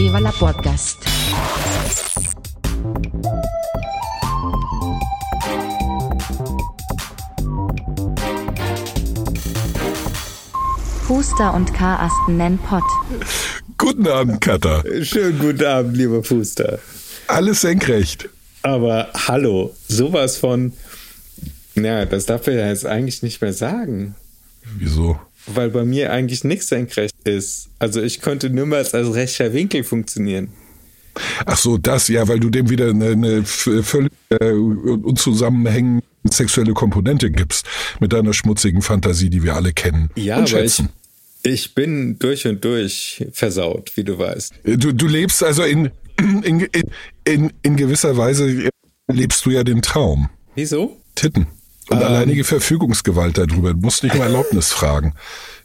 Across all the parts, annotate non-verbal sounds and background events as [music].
Viva la Podcast. Puster und Karasten nennen Pott. Guten Abend, Katha. Schönen guten Abend, lieber Fuster. Alles senkrecht. Aber hallo, sowas von. Ja, das darf ich ja jetzt eigentlich nicht mehr sagen. Wieso? Weil bei mir eigentlich nichts senkrecht ist. Also ich könnte niemals als rechter Winkel funktionieren. Ach so, das, ja, weil du dem wieder eine, eine völlig äh, unzusammenhängende sexuelle Komponente gibst mit deiner schmutzigen Fantasie, die wir alle kennen. Ja, und aber schätzen. ich, ich bin durch und durch versaut, wie du weißt. Du, du lebst also in, in, in, in gewisser Weise lebst du ja den Traum. Wieso? Titten. Und Ähm. alleinige Verfügungsgewalt darüber. Du musst nicht um Erlaubnis [laughs] fragen.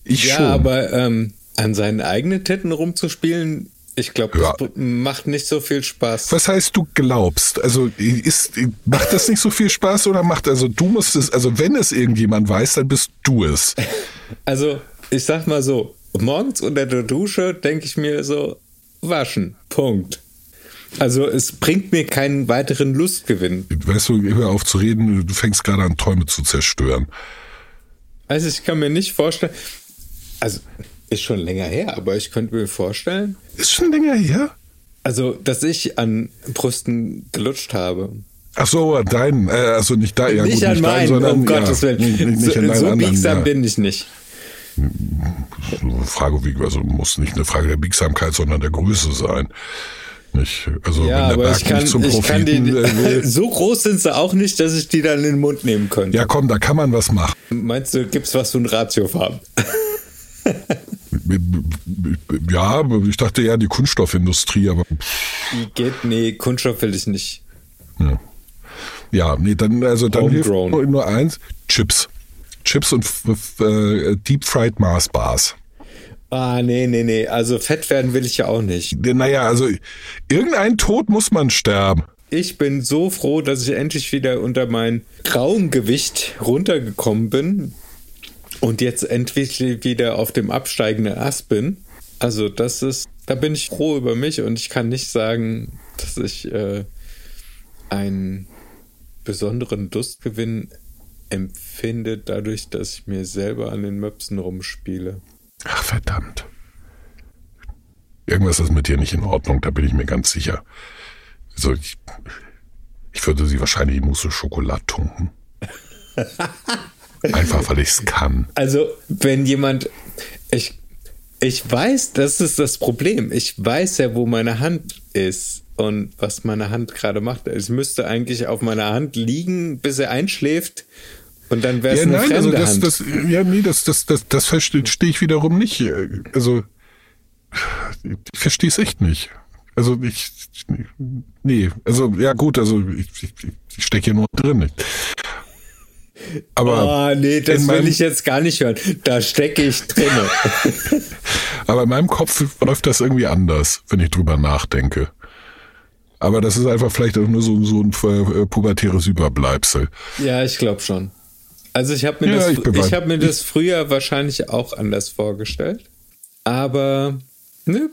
Ich Ja, schon. aber ähm, an seinen eigenen Titten rumzuspielen, ich glaube, Ja. das macht nicht so viel Spaß. Was heißt du glaubst? Also ist, macht das nicht so viel Spaß oder macht also du musst es, also wenn es irgendjemand weiß, dann bist du es. [laughs] Also, ich sag mal so, morgens unter der Dusche denke ich mir so, waschen, Punkt. Also es bringt mir keinen weiteren Lustgewinn. Weißt du, hör auf zu reden, du fängst gerade an, Träume zu zerstören. Also ich kann mir nicht vorstellen, also ist schon länger her, aber ich könnte mir vorstellen, Ist schon länger her? also dass ich an Brüsten gelutscht habe. Ach so, deinen, äh, also nicht da, ja nicht gut, an nicht meinen, deinen, sondern um ja, Gottes Willen. Nicht, nicht, so an so anderen, biegsam ja. bin ich nicht. Frage, wie, also muss nicht eine Frage der Biegsamkeit, sondern der Größe sein. Nicht, also Ja, wenn der Berg kann, nicht zum Propheten äh, will. [laughs] so groß sind sie auch nicht, dass ich die dann in den Mund nehmen könnte. Ja, komm, da kann man was machen. Meinst du, gibt's was für ein Ratiofarben? [laughs] Ja, aber ich dachte ja die Kunststoffindustrie, aber Die geht, nee, Kunststoff will ich nicht. ja, nee, dann also dann hilft nur, nur eins: Chips, Chips und äh, Deep Fried Mars Bars. Ah, nee, nee, nee. Also fett werden will ich ja auch nicht. Naja, also irgendein Tod muss man sterben. Ich bin so froh, dass ich endlich wieder unter mein grauen Gewicht runtergekommen bin und jetzt endlich wieder auf dem absteigenden Ast bin. Also das ist, da bin ich froh über mich und ich kann nicht sagen, dass ich äh, einen besonderen Durstgewinn empfinde, dadurch, dass ich mir selber an den Möpsen rumspiele. Ach verdammt. Irgendwas ist mit dir nicht in Ordnung, da bin ich mir ganz sicher. Also ich, ich würde sie wahrscheinlich in Mousse Schokolade tunken. [laughs] Einfach weil ich es kann. Also, wenn jemand. Ich, ich weiß, das ist das Problem. Ich weiß ja, wo meine Hand ist und was meine Hand gerade macht. Es müsste eigentlich auf meiner Hand liegen, bis er einschläft. Und dann wäre es Ja, eine nein, also das, Hand. das, ja, nee, das, das, das, das verstehe ich wiederum nicht. Also, ich verstehe es echt nicht. Also, ich, nee, also, ja, gut, also, ich, ich, ich stecke hier nur drin. Aber, oh, nee, das in will meinem- ich jetzt gar nicht hören. Da stecke ich drinne. [laughs] aber in meinem Kopf läuft das irgendwie anders, wenn ich drüber nachdenke. Aber das ist einfach vielleicht auch nur so, so ein äh, pubertäres Überbleibsel. ja, ich glaube schon. Also ich habe mir, Ja, das, ich hab mir das früher wahrscheinlich auch anders vorgestellt. Aber ne,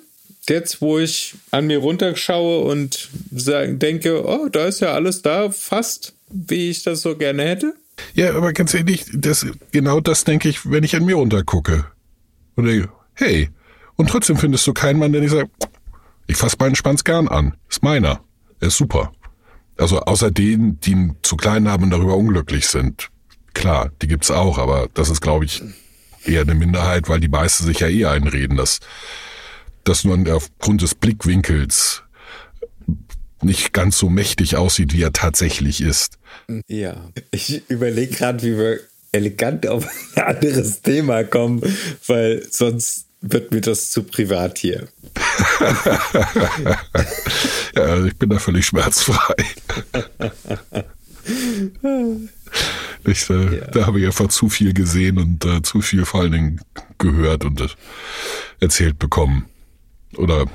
jetzt, wo ich an mir runterschaue und denke, oh, da ist ja alles da, fast wie ich das so gerne hätte. Ja, aber ganz ehrlich, das, genau das denke ich, wenn ich an mir runtergucke. Und denke, hey, und trotzdem findest du keinen Mann, der nicht sagt, ich fasse meinen Schwanz gern an. Ist meiner. Er ist super. Also außer denen, die ihn zu klein haben und darüber unglücklich sind. Klar, die gibt's auch, aber das ist, glaube ich, eher eine Minderheit, weil die meisten sich ja eh einreden, dass das nur aufgrund des Blickwinkels nicht ganz so mächtig aussieht, wie er tatsächlich ist. Ja. Ich überlege gerade, wie wir elegant auf ein anderes Thema kommen, weil sonst wird mir das zu privat hier. [laughs] Ja, also ich bin da völlig schmerzfrei. [laughs] ich, äh, Ja. Da habe ich einfach zu viel gesehen und äh, zu viel vor allen Dingen gehört und äh, erzählt bekommen. Oder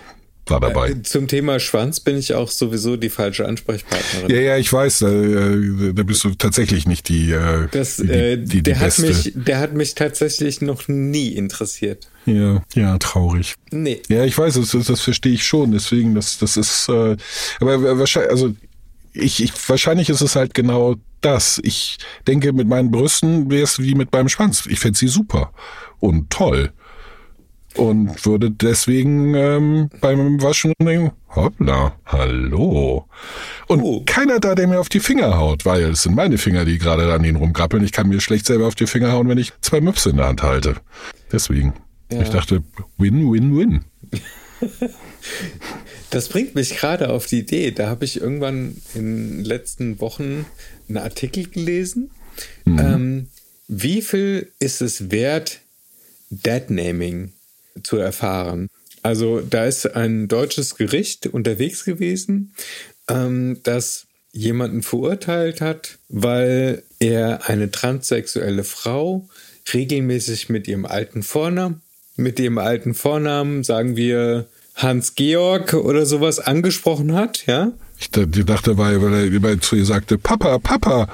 war dabei. Äh, zum Thema Schwanz bin ich auch sowieso die falsche Ansprechpartnerin. Ja, ja, ich weiß, äh, da bist du tatsächlich nicht die, äh, Das, die, äh, die, die der, hat Beste. mich, der hat mich tatsächlich noch nie interessiert. ja, ja, traurig. Nee. Ja, ich weiß, das, das, das verstehe ich schon. Deswegen, das, das ist, äh, aber wahrscheinlich, also ich, ich, wahrscheinlich ist es halt genau das. Ich denke, mit meinen Brüsten wäre es wie mit meinem Schwanz. Ich fände sie super und toll. Und würde deswegen ähm, beim Waschen denken, hoppla, hallo. Und Oh. keiner da, der mir auf die Finger haut, weil es sind meine Finger, die gerade an ihnen rumgrappeln. Ich kann mir schlecht selber auf die Finger hauen, wenn ich zwei Möpse in der Hand halte. Deswegen. Ja. Ich dachte, win, win, win. Das bringt mich gerade auf die Idee. Da habe ich irgendwann in den letzten Wochen einen Artikel gelesen. Ähm, wie viel ist es wert, Deadnaming zu erfahren? Also da ist ein deutsches Gericht unterwegs gewesen, ähm, das jemanden verurteilt hat, weil er eine transsexuelle Frau regelmäßig mit ihrem alten Vornamen, mit dem alten Vornamen, sagen wir Hans-Georg oder sowas angesprochen hat, ja? Ich dachte, weil, weil er weil er zu ihr sagte, Papa, Papa,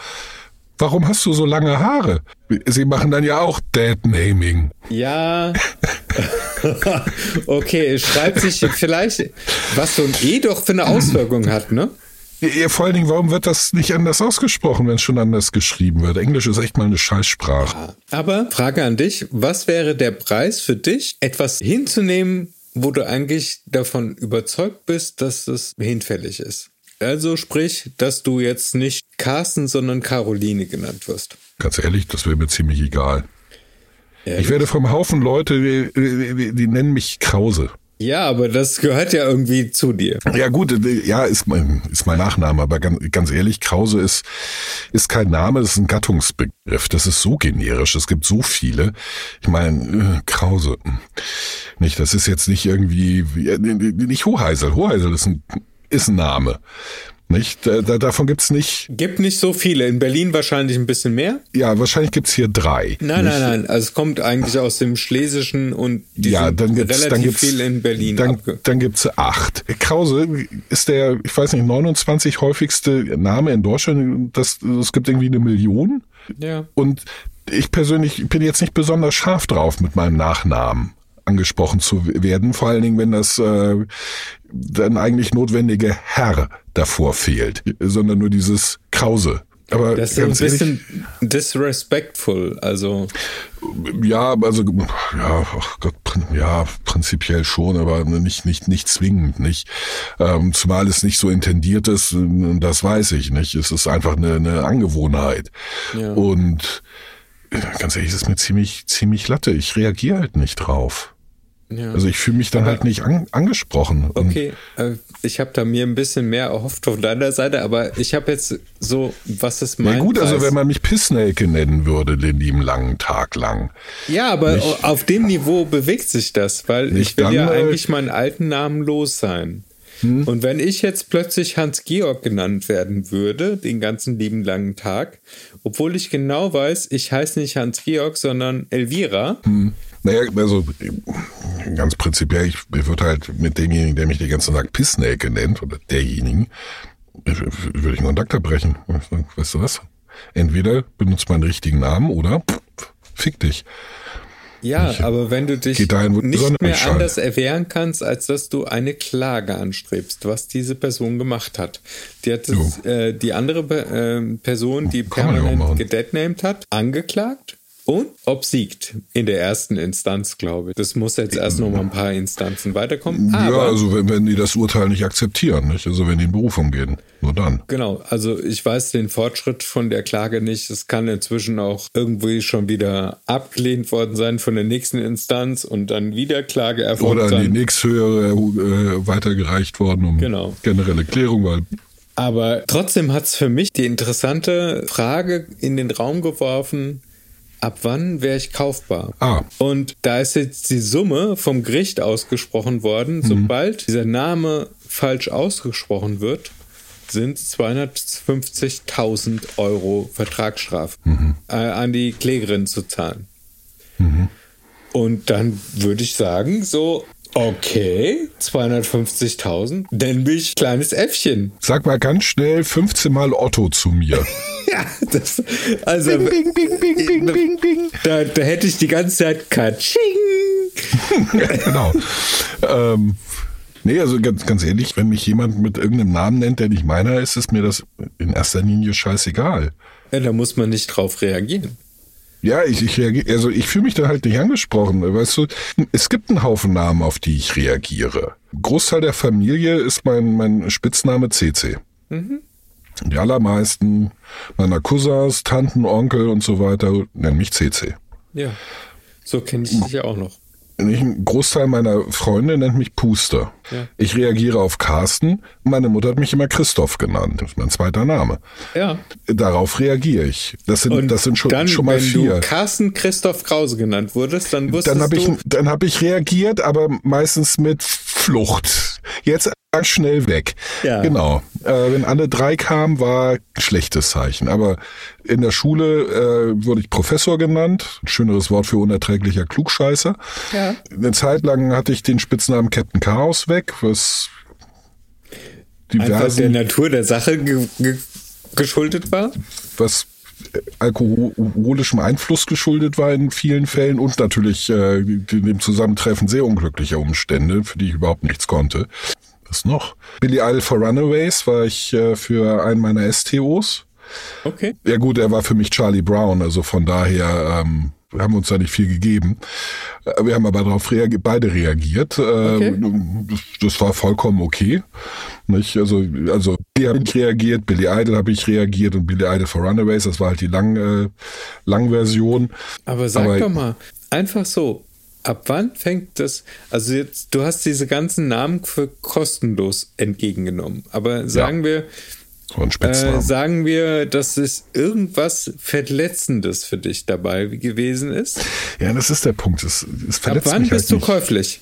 warum hast du so lange Haare? Sie machen dann ja auch Dead-Naming. Ja. [laughs] okay, schreibt sich vielleicht, was so ein E doch für eine Auswirkung hat, ne? Ja, vor allen Dingen, warum wird das nicht anders ausgesprochen, wenn es schon anders geschrieben wird? Englisch ist echt mal eine Scheißsprache. Aber Frage an dich, was wäre der Preis für dich, etwas hinzunehmen, wo du eigentlich davon überzeugt bist, dass es hinfällig ist? Also sprich, dass du jetzt nicht Carsten, sondern Caroline genannt wirst. Ganz ehrlich, das wäre mir ziemlich egal. Ich werde vom Haufen Leute, die, die, die nennen mich Krause. Ja, aber das gehört ja irgendwie zu dir. Ja gut, ja, ist mein, ist mein Nachname, aber ganz, ganz ehrlich, Krause ist, ist kein Name, das ist ein Gattungsbegriff. Das ist so generisch, es gibt so viele. Ich meine, äh, Krause, hm. nicht, das ist jetzt nicht irgendwie, wie- äh, nicht Hoheisel. Hoheisel ist ein, ist ein Name. Nicht, da, da, davon gibt's nicht, Gibt nicht so viele. In Berlin wahrscheinlich ein bisschen mehr. ja, wahrscheinlich gibt's hier drei. Nein, nicht? nein, nein. Also es kommt eigentlich aus dem Schlesischen und die ja, dann gibt's, relativ dann gibt's, viel in Berlin. Dann, dann gibt's acht. Krause ist der, ich weiß nicht, 29 häufigste Name in Deutschland. Das, es gibt irgendwie eine Million. ja. Und ich persönlich bin jetzt nicht besonders scharf drauf, mit meinem Nachnamen angesprochen zu werden, vor allen Dingen, wenn das äh, dann eigentlich notwendige Herr davor fehlt, sondern nur dieses Krause. Aber Das ist ein ganz ehrlich, bisschen disrespectful. Also, ja, also ja, ach Gott, ja, prinzipiell schon, aber nicht nicht nicht zwingend, nicht. Ähm, zumal es nicht so intendiert ist, das weiß ich nicht. Es ist einfach eine, eine Angewohnheit. Ja. Und äh, ganz ehrlich, es ist mir ziemlich ziemlich latte. Ich reagiere halt nicht drauf. Ja. Also ich fühle mich dann halt nicht an, angesprochen. Okay, äh, ich habe da mir ein bisschen mehr erhofft von deiner Seite, aber ich habe jetzt so, was ist mein Ja gut, also Preis? wenn man mich Pissnelke nennen würde, den lieben langen Tag lang. Ja, aber auf dem Niveau bewegt sich das, weil ich Nicht will dann, ja äh, eigentlich meinen alten Namen los sein. Und wenn ich jetzt plötzlich Hans-Georg genannt werden würde, den ganzen lieben langen Tag, obwohl ich genau weiß, ich heiße nicht Hans-Georg, sondern Elvira, Naja, also ganz prinzipiell, ich würde halt mit demjenigen, der mich den ganzen Tag Pissnelke nennt, oder derjenigen, würde ich einen Kontakt abbrechen. Weißt du was? Entweder benutzt meinen richtigen Namen oder pff, fick dich. Ja, aber wenn du dich dahin, nicht mehr anders erwehren kannst, als dass du eine Klage anstrebst, was diese Person gemacht hat. Die hat das, äh, die andere ähm, Person, die Kann permanent machen. gedeadnamed hat, angeklagt und obsiegt in der ersten Instanz, glaube ich. Das muss jetzt erst noch mal ein paar Instanzen weiterkommen. ja, Aber also wenn, wenn die das Urteil nicht akzeptieren, nicht? Also wenn die in Berufung gehen, nur dann. Genau, also ich weiß den Fortschritt von der Klage nicht. Es kann inzwischen auch irgendwie schon wieder abgelehnt worden sein von der nächsten Instanz und dann wieder Klage erfolgt Oder an die nächsthöhere äh, weitergereicht worden um Genau. generelle Klärung, weil Aber trotzdem hat es für mich die interessante Frage in den Raum geworfen, ab wann wäre ich kaufbar? Ah. Und da ist jetzt die Summe vom Gericht ausgesprochen worden, sobald dieser Name falsch ausgesprochen wird, sind 250.000 Euro Vertragsstrafe äh, an die Klägerin zu zahlen. Und dann würde ich sagen, so, Okay, 250.000. Nenn mich kleines Äffchen. [laughs] Sag mal ganz schnell 15 Mal Otto zu mir. [laughs] Ja, das, also bing, bing, bing, bing, bing, bing. da, da hätte ich die ganze Zeit Katsching. [laughs] genau. ähm, nee, also ganz, ganz ehrlich, wenn mich jemand mit irgendeinem Namen nennt, der nicht meiner ist, ist mir das in erster Linie scheißegal. Ja, da muss man nicht drauf reagieren. Ja, ich, ich reagiere, also ich fühle mich da halt nicht angesprochen. Weißt du, es gibt einen Haufen Namen, auf die ich reagiere. Großteil der Familie ist mein, mein Spitzname CC. Die allermeisten meiner Cousins, Tanten, Onkel und so weiter nennen mich CC. Ja, so kenne ich dich ja auch noch. Ich, ein Großteil meiner Freunde nennt mich Puster. Ja. Ich reagiere auf Carsten. Meine Mutter hat mich immer Christoph genannt. Das ist mein zweiter Name. Ja. Darauf reagiere ich. Das sind, Und das sind schon, dann, schon mal wenn vier. du Carsten Christoph Krause genannt wurdest, dann wusstest Dann habe ich, du... dann hab ich reagiert, aber meistens mit Flucht. Jetzt schnell weg. Ja. Genau. Äh, wenn alle drei kamen, war schlechtes Zeichen. Aber in der Schule äh, wurde ich Professor genannt. Ein schöneres Wort für unerträglicher Klugscheißer. Ja. Eine Zeit lang hatte ich den Spitznamen Captain Chaos weg, was Einfach der diversen, Natur der Sache ge ge geschuldet war. was äh, alkoholischem Einfluss geschuldet war in vielen Fällen und natürlich äh, dem Zusammentreffen sehr unglücklicher Umstände, für die ich überhaupt nichts konnte. Was noch? Billy Idol for Runaways war ich äh, für einen meiner STOs. Okay. Ja gut, er war für mich Charlie Brown, also von daher ähm, haben wir uns da nicht viel gegeben. Äh, Wir haben aber darauf reagi beide reagiert. Okay. Ähm, das, war vollkommen okay. Nicht? Also, also Billy habe ich reagiert, Billy Idol habe ich reagiert und Billy Idol for Runaways, das war halt die lang, äh, Langversion. Aber sag Aber- doch mal, einfach so, ab wann fängt das, also jetzt, du hast diese ganzen Namen für kostenlos entgegengenommen, aber sagen wir, So ein Spitznamen. äh, sagen wir, dass es irgendwas Verletzendes für dich dabei gewesen ist. ja, das ist der Punkt. Es, es Ab verletzt wann mich bist halt du käuflich?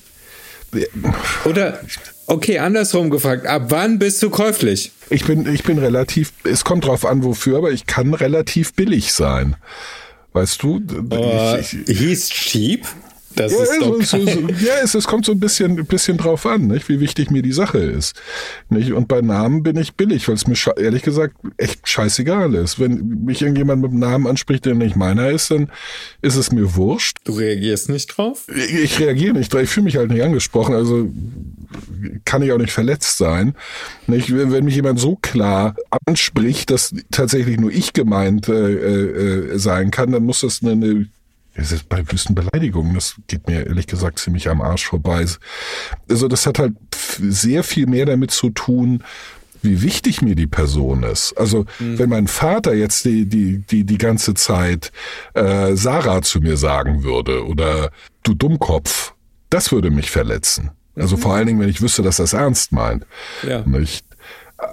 Oder, okay, andersrum gefragt, ab wann bist du käuflich? Ich bin, ich bin relativ, es kommt drauf an, wofür, aber ich kann relativ billig sein. Weißt du? Äh, Ich, ich, hieß cheap? Das ja, ist doch so, ja es, es kommt so ein bisschen, ein bisschen drauf an, nicht, wie wichtig mir die Sache ist. Nicht? Und bei Namen bin ich billig, weil es mir ehrlich gesagt echt scheißegal ist. Wenn mich irgendjemand mit einem Namen anspricht, der nicht meiner ist, dann ist es mir wurscht. Du reagierst nicht drauf? Ich, ich reagiere nicht, drauf, ich fühle mich halt nicht angesprochen, also kann ich auch nicht verletzt sein. Nicht? Wenn, wenn mich jemand so klar anspricht, dass tatsächlich nur ich gemeint äh, äh, sein kann, dann muss das eine, eine das ist bei wüsten Beleidigungen, das geht mir ehrlich gesagt ziemlich am Arsch vorbei. Also das hat halt sehr viel mehr damit zu tun, wie wichtig mir die Person ist. Also wenn mein Vater jetzt die die die die ganze Zeit äh, Sarah zu mir sagen würde oder du Dummkopf, das würde mich verletzen. Also vor allen Dingen, wenn ich wüsste, dass das ernst meint. Ja. Nicht?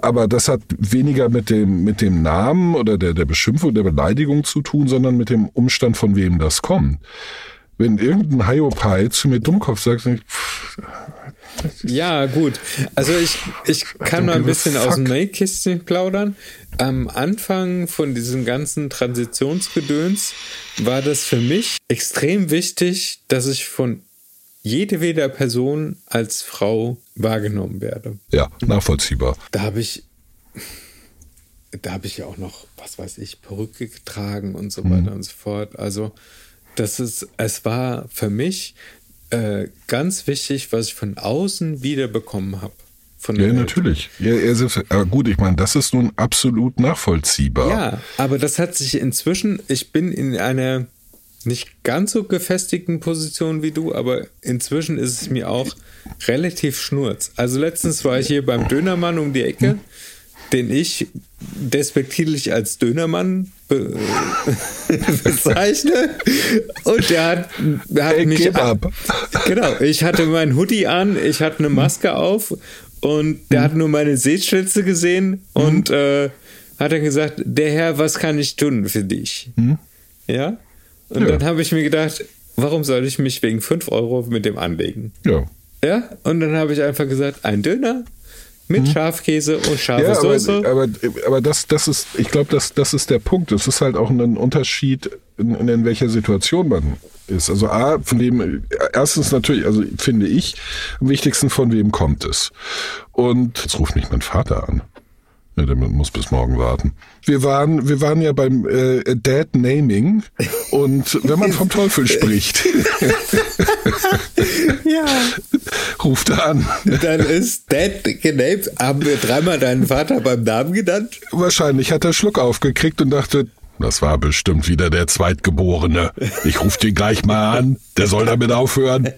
Aber das hat weniger mit dem, mit dem Namen oder der, der Beschimpfung, der Beleidigung zu tun, sondern mit dem Umstand, von wem das kommt. Wenn irgendein Hiopai zu mir Dummkopf sagt, ich, pff, Ja, gut. Also ich, ich kann mal ein bisschen aus dem. Nähkästchen plaudern. Am Anfang von diesem ganzen Transitionsgedöns war das für mich extrem wichtig, dass ich von jedweder Person als Frau wahrgenommen werde. ja, nachvollziehbar. Da habe ich, da habe ich ja auch noch, was weiß ich, Perücke getragen und so weiter und so fort. Also das ist, es war für mich äh, ganz wichtig, was ich von außen wiederbekommen habe. Von Ja, natürlich. Ja, ist, aber gut, ich meine, das ist nun absolut nachvollziehbar. Ja, aber das hat sich inzwischen, ich bin in einer nicht ganz so gefestigten Position wie du, aber inzwischen ist es mir auch relativ schnurz. Also letztens war ich hier beim Dönermann um die Ecke, den ich despektierlich als Dönermann be [laughs] bezeichne. Und der hat, der hat Hey, mich. Kebab. Genau, ich hatte meinen Hoodie an, ich hatte eine Maske auf und der hat nur meine Sehschlitze gesehen und äh, hat dann gesagt, der Herr, was kann ich tun für dich? Ja? Und Ja. dann habe ich mir gedacht, warum soll ich mich wegen 5 Euro mit dem anlegen? Ja. Ja? Und dann habe ich einfach gesagt, ein Döner mit Schafkäse und scharfe Ja, aber, Soße. aber, aber das, das ist, ich glaube, das, das ist der Punkt. Es ist halt auch ein Unterschied, in, in welcher Situation man ist. Also A, von wem, erstens natürlich, also finde ich, am wichtigsten, von wem kommt es. Und jetzt ruft mich mein Vater an. Ja, der muss bis morgen warten. Wir waren, wir waren ja beim äh, Dad Naming und wenn man vom Teufel spricht, [laughs] Ja. ruft er an. Dann ist Dad genamed. Haben wir dreimal deinen Vater beim Namen genannt? Wahrscheinlich hat er Schluck aufgekriegt und dachte, das war bestimmt wieder der Zweitgeborene. Ich rufe den gleich mal an. Der soll damit aufhören.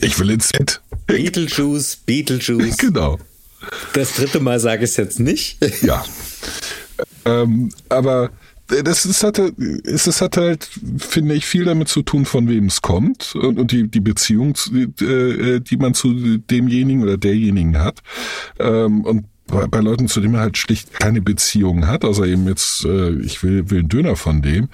Ich will ins Bett. Beetlejuice, Beetlejuice. Genau. Das dritte Mal sage ich es jetzt nicht. Ja. Ähm, aber das ist, hatte, es hat halt, finde ich, viel damit zu tun, von wem es kommt und, und die, die Beziehung, zu- äh, die man zu demjenigen oder derjenigen hat. Ähm, und bei, bei Leuten, zu denen man halt schlicht keine Beziehung hat, außer eben jetzt, äh, ich will, will einen Döner von dem,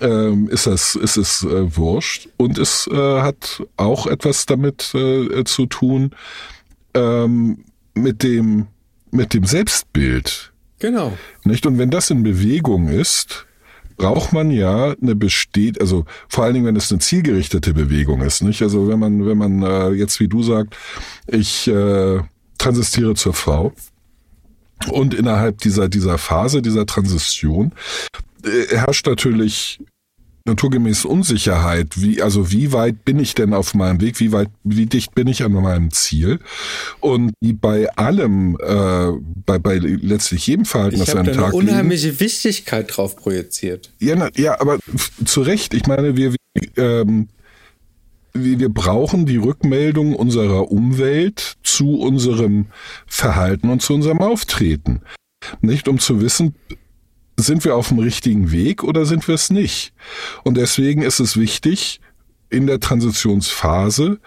ähm, ist das, ist es äh, wurscht. Und es äh, hat auch etwas damit äh, zu tun, ähm, mit dem, mit dem Selbstbild. Genau. Nicht? Und wenn das in Bewegung ist, braucht man ja eine besteht, also vor allen Dingen, wenn es eine zielgerichtete Bewegung ist, nicht? Also wenn man, wenn man äh, jetzt wie du sagt, ich äh, transistiere zur Frau und innerhalb dieser dieser Phase dieser Transition äh, herrscht natürlich naturgemäß Unsicherheit, wie, also wie weit bin ich denn auf meinem Weg, wie weit, wie dicht bin ich an meinem Ziel? Und wie bei allem, äh, bei, bei letztlich jedem Verhalten, Ich das wir eine Tag legen. unheimliche Wichtigkeit drauf projiziert. Ja, na, ja, aber zu Recht. Ich meine, wir, ähm, wir brauchen die Rückmeldung unserer Umwelt zu unserem Verhalten und zu unserem Auftreten. Nicht um zu wissen, sind wir auf dem richtigen Weg oder sind wir es nicht? Und deswegen ist es wichtig, in der Transitionsphase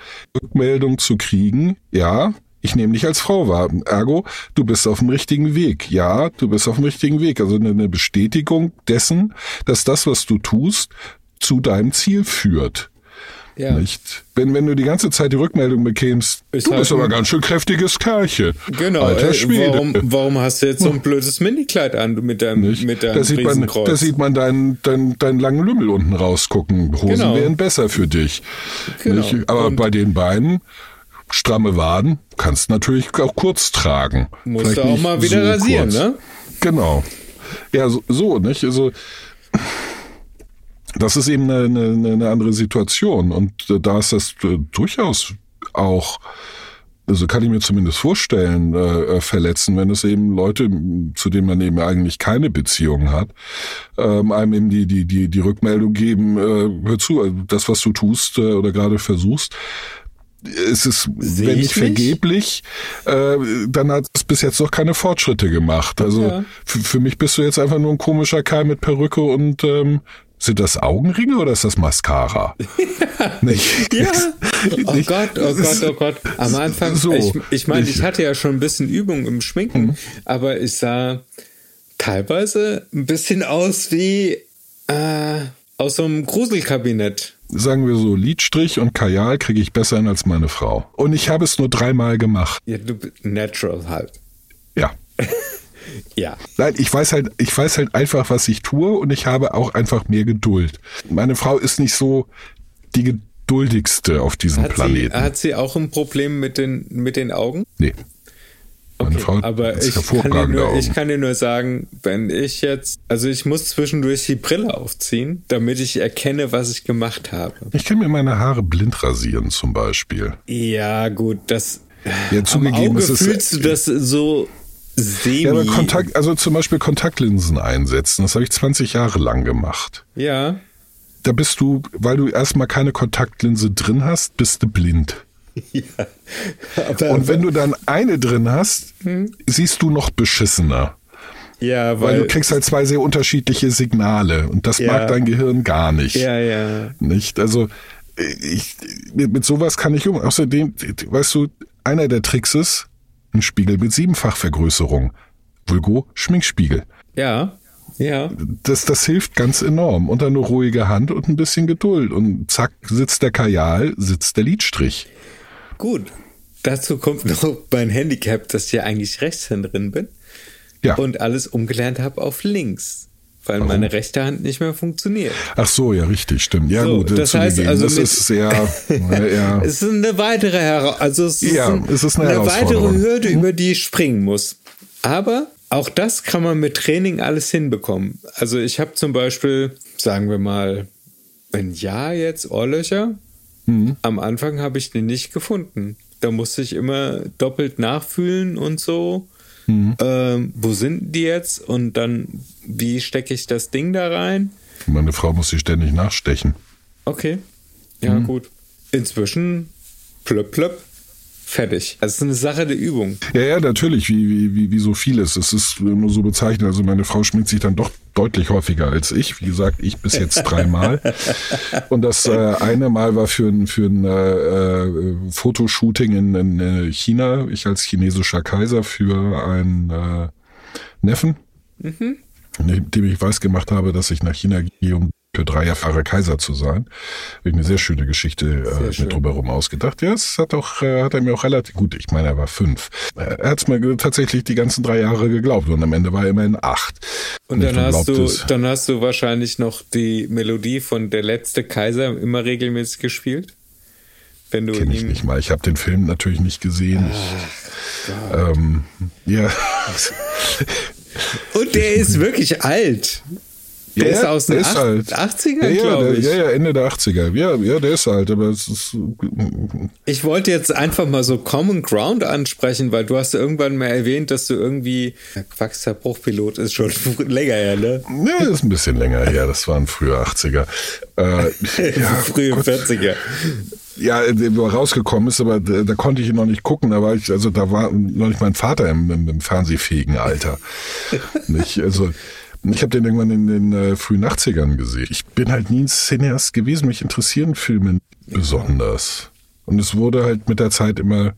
Rückmeldung zu kriegen, ja, ich nehme dich als Frau wahr. Ergo, du bist auf dem richtigen Weg. Ja, du bist auf dem richtigen Weg. Also eine- Bestätigung dessen, dass das, was du tust, zu deinem Ziel führt. Ja. Nicht? Wenn, wenn du die ganze Zeit die Rückmeldung bekämst, Ist du halt bist aber ein- ganz schön kräftiges Kerlchen. Genau. Alter äh, Schwede. warum, warum hast du jetzt so ein blödes Minikleid an mit deinem, Nicht? mit deinem da sieht man, da sieht man deinen, deinen, deinen langen Lümmel unten rausgucken. Hosen Genau. wären besser für dich. Genau. Nicht? Aber Und- bei den Beinen, stramme Waden, kannst du natürlich auch kurz tragen. Musst Vielleicht du auch mal wieder so rasieren, kurz. ne? Genau. Ja, so, so nicht? Also, das ist eben eine, eine, eine andere Situation. Und äh, da ist das äh, durchaus auch, also kann ich mir zumindest vorstellen, äh, äh, verletzen, wenn es eben Leute, zu denen man eben eigentlich keine Beziehung hat, ähm, einem eben die, die, die, die Rückmeldung geben, äh, hör zu, also das, was du tust äh, oder gerade versuchst, es ist, Seh wenn ich nicht vergeblich, äh, dann hat es bis jetzt noch keine Fortschritte gemacht. Also Ja. für, für mich bist du jetzt einfach nur ein komischer Kerl mit Perücke und ähm, sind das Augenringe oder ist das Mascara? [laughs] nicht? Ja. Oh Nicht- Gott, oh Gott, oh Gott. Am Anfang, So. ich, ich meine, ich hatte ja schon ein bisschen Übung im Schminken, aber ich sah teilweise ein bisschen aus wie äh, aus so einem Gruselkabinett. Sagen wir so, Lidstrich und Kajal kriege ich besser hin als meine Frau. Und ich habe es nur dreimal gemacht. Ja, du bist natural halt. Ja. [laughs] Ja. Nein, ich weiß halt, ich weiß halt einfach, was ich tue und ich habe auch einfach mehr Geduld. Meine Frau ist nicht so die geduldigste auf diesem Hat sie, Planeten. hat sie auch ein Problem mit den, mit den Augen? nee. Meine Frau hat Aber ich kann, nur, ich kann dir nur sagen, wenn ich jetzt, also ich muss zwischendurch die Brille aufziehen, damit ich erkenne, was ich gemacht habe. Ich kann mir meine Haare blind rasieren zum Beispiel. Ja, gut, das. Ja, am zugegeben, Auge es ist- fühlst du das so semi. Ja, aber Kontakt, also zum Beispiel Kontaktlinsen einsetzen, das habe ich 20 Jahre lang gemacht. Ja, Da bist du, weil du erstmal keine Kontaktlinse drin hast, bist du blind. [laughs] aber, Und wenn du dann eine drin hast, siehst du noch beschissener. ja, Weil weil, du kriegst halt zwei sehr unterschiedliche Signale und das Ja. mag dein Gehirn gar nicht. ja, ja, Nicht? Also ich, mit, mit sowas kann ich um. Außerdem, weißt du, einer der Tricks ist ein Spiegel mit Siebenfachvergrößerung. Vulgo Schminkspiegel. ja, ja. Das, das hilft ganz enorm. Und eine ruhige Hand und ein bisschen Geduld. Und zack, sitzt der Kajal, sitzt der Lidstrich. Gut. Dazu kommt noch mein Handicap, dass ich ja eigentlich Rechtshänderin bin Ja. und alles umgelernt habe auf links. Weil Warum? meine rechte Hand nicht mehr funktioniert. Ach so, ja, richtig, stimmt. Ja, So, gut, das heißt also das ist sehr, [laughs] ja. Es ist eine weitere also es ist, Ja, ein, es ist eine weitere Herausforderung. Mhm. Hürde, über die ich springen muss. Aber auch das kann man mit Training alles hinbekommen. Also ich habe zum Beispiel, sagen wir mal, ein Jahr jetzt Ohrlöcher. Mhm. Am Anfang habe ich den nicht gefunden. Da musste ich immer doppelt nachfühlen und so. Mhm. Ähm, wo sind die jetzt? Und dann, wie stecke ich das Ding da rein? Meine Frau muss sie ständig nachstechen. Okay. Ja, Mhm. gut. Inzwischen plöpp, plöpp, fertig. Das ist eine Sache der Übung. Ja, ja, natürlich, wie, wie, wie, wie so vieles. Es ist nur so bezeichnet. Also meine Frau schminkt sich dann doch deutlich häufiger als ich. Wie gesagt, ich bis jetzt [laughs] dreimal. Und das äh, eine Mal war für ein, für ein äh, äh, Fotoshooting in, in äh, China. Ich als chinesischer Kaiser für einen äh, Neffen, dem ich weiß gemacht habe, dass ich nach China gehe, um für drei Jahre Kaiser zu sein. Habe ich eine sehr schöne Geschichte äh, schön. mit drumherum ausgedacht. Ja, es hat auch, äh, hat er mir auch relativ gut, ich meine, er war fünf. Äh, Er hat es mir tatsächlich die ganzen drei Jahre geglaubt und am Ende war er immerhin acht. Und dann hast, du, es. dann hast du wahrscheinlich noch die Melodie von Der letzte Kaiser immer regelmäßig gespielt. Wenn du Kenn ich nicht mal. Ich habe den Film natürlich nicht gesehen. Ich, ähm, ja. Und der ist wirklich alt. Der Ja, ist aus den der ist acht- alt. 80ern, ja, glaube ich. ja, ja, Ende der 80er. Ja, ja, der ist alt, aber es ist. Ich wollte jetzt einfach mal so Common Ground ansprechen, weil du hast irgendwann mal erwähnt, dass du irgendwie Quackster Bruchpilot ist schon [laughs] länger her, ne? Ja, ist ein bisschen länger her. Das waren frühe 80er. Äh, [laughs] ja, Frühe 40er. Ja, rausgekommen ist, aber da, da konnte ich ihn noch nicht gucken. Da war ich, also da war noch nicht mein Vater im, im, im fernsehfähigen Alter. [laughs] nicht? Also ich habe den irgendwann in den äh, frühen 80ern gesehen. Ich bin halt nie ein Cineast gewesen. Mich interessieren Filme besonders. Und es wurde halt mit der Zeit immer,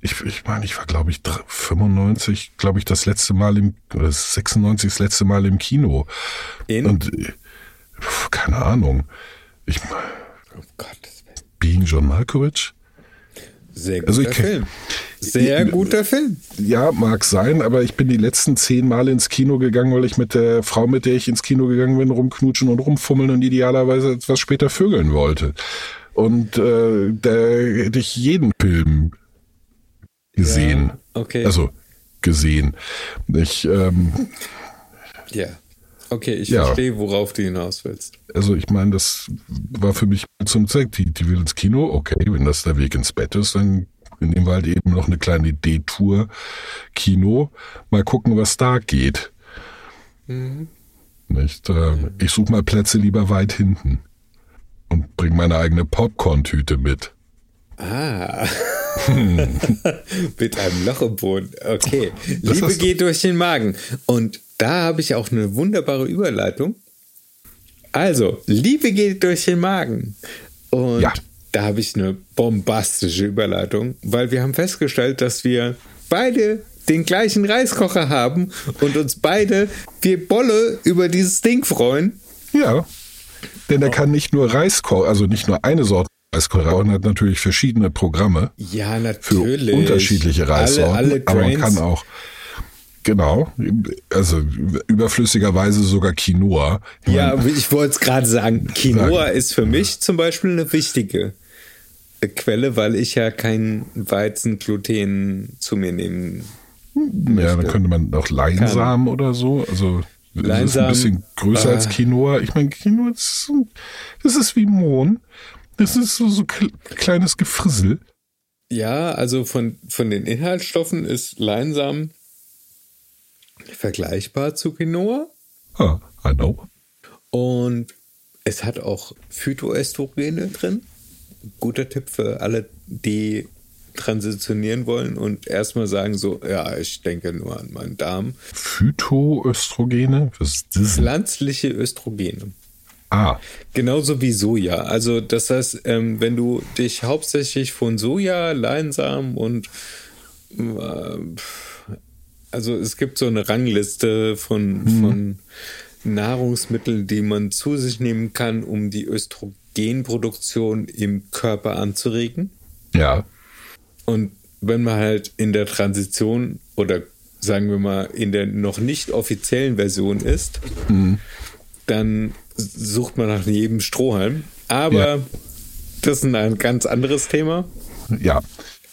ich, ich meine, ich war glaube ich dr- 95, glaube ich das letzte Mal im, oder 96 das letzte Mal im Kino. In? Und keine Ahnung. Ich, Oh Gottes Willen. Being John Malkovich? Sehr guter Also ich Film. Sehr guter Film. Ja, mag sein, aber ich bin die letzten zehn Male ins Kino gegangen, weil ich mit der Frau, mit der ich ins Kino gegangen bin, rumknutschen und rumfummeln und idealerweise etwas später vögeln wollte. Und äh, da hätte ich jeden Film gesehen. Ja, okay. Also gesehen. Ich, ähm, Ja. Okay, ich Ja. verstehe, worauf du hinaus willst. also ich meine, das war für mich zum Zweck. Die, die will ins Kino, okay, wenn das der Weg ins Bett ist, dann nehmen wir halt eben noch eine kleine D-Tour Kino. Mal gucken, was da geht. Nicht? Äh, Ich suche mal Plätze lieber weit hinten und bring meine eigene Popcorn-Tüte mit. Ah. [laughs] Mit einem Loch im Boden. Okay. Das Liebe geht durch den Magen. Und da habe ich auch eine wunderbare Überleitung. Also, Liebe geht durch den Magen. Und Ja. da habe ich eine bombastische Überleitung, weil wir haben festgestellt, dass wir beide den gleichen Reiskocher haben und uns beide wir Bolle über dieses Ding freuen. Ja, denn er kann nicht nur Reis kochen, also nicht nur eine Sorte Reis kochen, er hat natürlich verschiedene Programme Ja, für natürlich. unterschiedliche Reissorten, Alle, alle aber man kann auch Genau, also überflüssigerweise sogar Quinoa. Ich Ja, meine, ich wollte es gerade sagen. Quinoa Sagen. ist für mich zum Beispiel eine wichtige Quelle, weil ich ja kein Weizengluten zu mir nehmen. ja, dann könnte man auch Leinsamen oder so. Also das ist ein Leinsamen, bisschen größer als äh, Quinoa. Ich meine, Quinoa das ist, das ist wie Mohn. Das ist so, so kle- kleines Gefrissel. Ja, also von, von den Inhaltsstoffen ist Leinsamen vergleichbar zu Quinoa. Ah, I know. Und es hat auch Phytoöstrogene drin. Guter Tipp für alle, die transitionieren wollen und erstmal sagen so, ja, ich denke nur an meinen Darm. Phytoöstrogene? Was ist das? Pflanzliche Östrogene. Ah, Genauso wie Soja. Also das heißt, ähm, wenn du dich hauptsächlich von Soja, Leinsamen und äh, also es gibt so eine Rangliste von, von Nahrungsmitteln, die man zu sich nehmen kann, um die Östrogenproduktion im Körper anzuregen. ja. Und wenn man halt in der Transition oder sagen wir mal in der noch nicht offiziellen Version ist, dann sucht man nach jedem Strohhalm. Aber Ja. das ist ein ganz anderes Thema. Ja,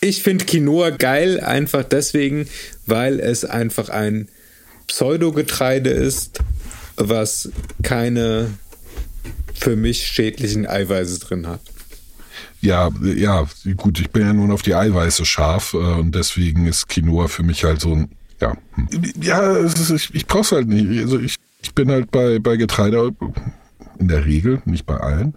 Ich finde Quinoa geil, einfach deswegen, weil es einfach ein Pseudogetreide ist, was keine für mich schädlichen Eiweiße drin hat. ja, ja, gut, ich bin ja nun auf die Eiweiße scharf äh, und deswegen ist Quinoa für mich halt so ein, ja, hm. ja, ist, ich, ich brauch's halt nicht. Also ich, ich bin halt bei, bei Getreide in der Regel, nicht bei allen,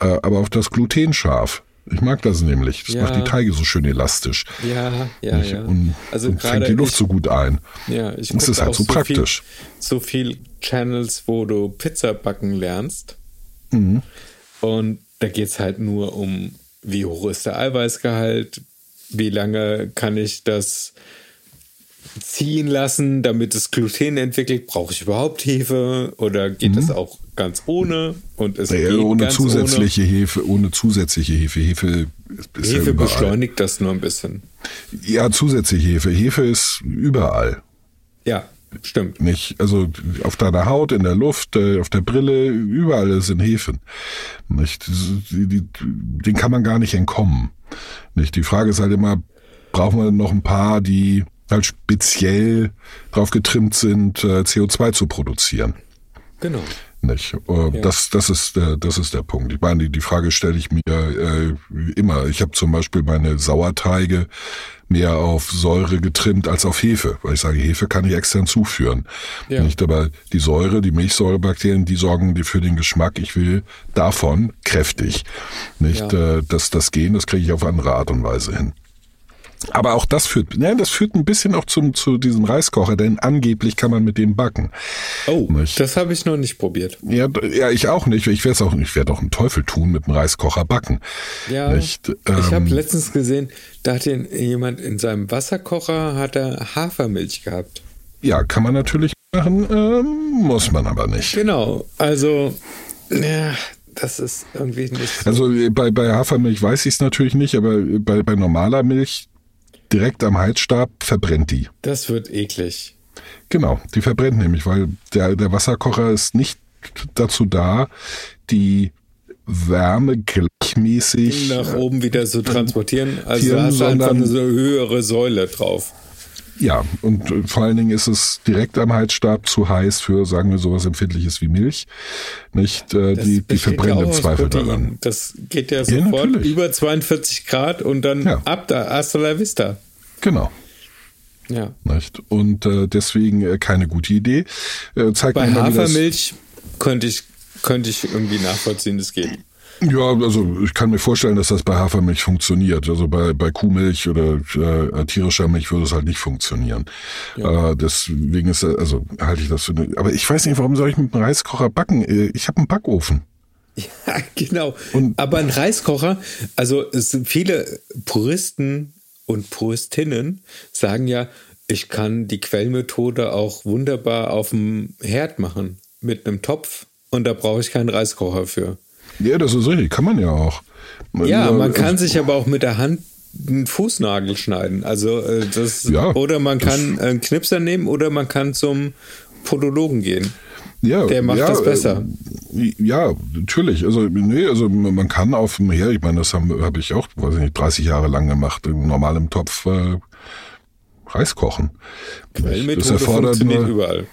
äh, aber auf das Gluten scharf. Ich mag das nämlich. Das Ja. macht die Teige so schön elastisch. Ja, ja, nicht? ja. Und, also und fängt die Luft ich- so gut ein. Ja, ich Das gucke ist halt auch so praktisch. Viel, so viel Channels, wo du Pizza backen lernst. Mhm. Und da geht es halt nur um, wie hoch ist der Eiweißgehalt, wie lange kann ich das ziehen lassen, damit es Gluten entwickelt. Brauche ich überhaupt Hefe oder geht es auch ganz ohne? Und es Mhm. Ja, geht ohne zusätzliche Hefe, ohne zusätzliche Hefe. Hefe Ohne. ja Hefe überall. beschleunigt das nur ein bisschen. Ja, zusätzliche Hefe. Hefe ist überall. Ja, stimmt. Nicht, also auf deiner Haut, in der Luft, äh, auf der Brille, überall sind Hefen. Nicht, den kann man gar nicht entkommen. Nicht, die Frage ist halt immer, brauchen wir noch ein paar, die halt speziell drauf getrimmt sind, äh, CO2 zu produzieren. Genau. Nicht? Äh, Das, das, ist der, das ist der Punkt. Ich meine, die, die Frage stelle ich mir äh, immer. Ich habe zum Beispiel meine Sauerteige mehr auf Säure getrimmt als auf Hefe, weil ich sage, Hefe kann ich extern zuführen. Ja. Nicht, aber die Säure, die Milchsäurebakterien, die sorgen die für den Geschmack. Ich will davon kräftig. Nicht, Ja. äh, das, das Gehen, das kriege ich auf andere Art und Weise hin. Aber auch das führt, ja, das führt ein bisschen auch zum, zu diesem Reiskocher, denn angeblich kann man mit dem backen. Oh, Nicht? das habe ich noch nicht probiert. Ja, ja, ich auch nicht. Ich werde auch, ich werde auch einen Teufel tun mit einem Reiskocher backen. Ja, Nicht, ich ähm, habe letztens gesehen, da hat jemand in seinem Wasserkocher hat er Hafermilch gehabt. Ja, kann man natürlich machen, ähm, muss man aber nicht. Genau, also ja, das ist irgendwie nicht so. Also bei, bei Hafermilch weiß ich es natürlich nicht, aber bei, bei normaler Milch direkt am Heizstab verbrennt die. Das wird eklig. Genau, die verbrennt nämlich, weil der, der Wasserkocher ist nicht dazu da, die Wärme gleichmäßig Nach oben wieder so transportieren. Also da hast du einfach eine so höhere Säule drauf. Ja, und äh, vor allen Dingen ist es direkt am Heizstab zu heiß für, sagen wir, sowas Empfindliches wie Milch. Nicht, äh, Das die, die verbrennen ja im Zweifel daran. Das geht ja Ja, sofort natürlich. über 42 Grad und dann Ja. ab da, hasta la vista. Genau. Ja. Nicht? Und äh, deswegen äh, keine gute Idee. Äh, zeigt Bei das- Hafermilch könnte ich, könnte ich irgendwie nachvollziehen, es geht. Ja, also ich kann mir vorstellen, dass das bei Hafermilch funktioniert. Also bei, bei Kuhmilch oder äh, tierischer Milch würde es halt nicht funktionieren. Äh, deswegen ist also halte ich das für eine, aber ich weiß nicht, warum soll ich mit einem Reiskocher backen? Äh, Ich habe einen Backofen. [laughs] Ja, genau. Und- Aber ein Reiskocher, also es sind viele Puristen und Puristinnen sagen ja, ich kann die Quellmethode auch wunderbar auf dem Herd machen mit einem Topf und da brauche ich keinen Reiskocher für. Ja, das ist richtig, kann man ja auch. Ja, Nur, man kann sich aber auch mit der Hand einen Fußnagel schneiden. Also äh, das Ja, oder man das- kann einen Knipser nehmen oder man kann zum Podologen gehen. ja, der macht ja, das besser. Äh, ja, natürlich. Also nee, also man kann auf dem Herd, ich meine, das habe hab ich auch, weiß ich nicht, 30 Jahre lang gemacht, im normalen Topf äh, Reis kochen. Das Quellmethode erfordert funktioniert nur, überall.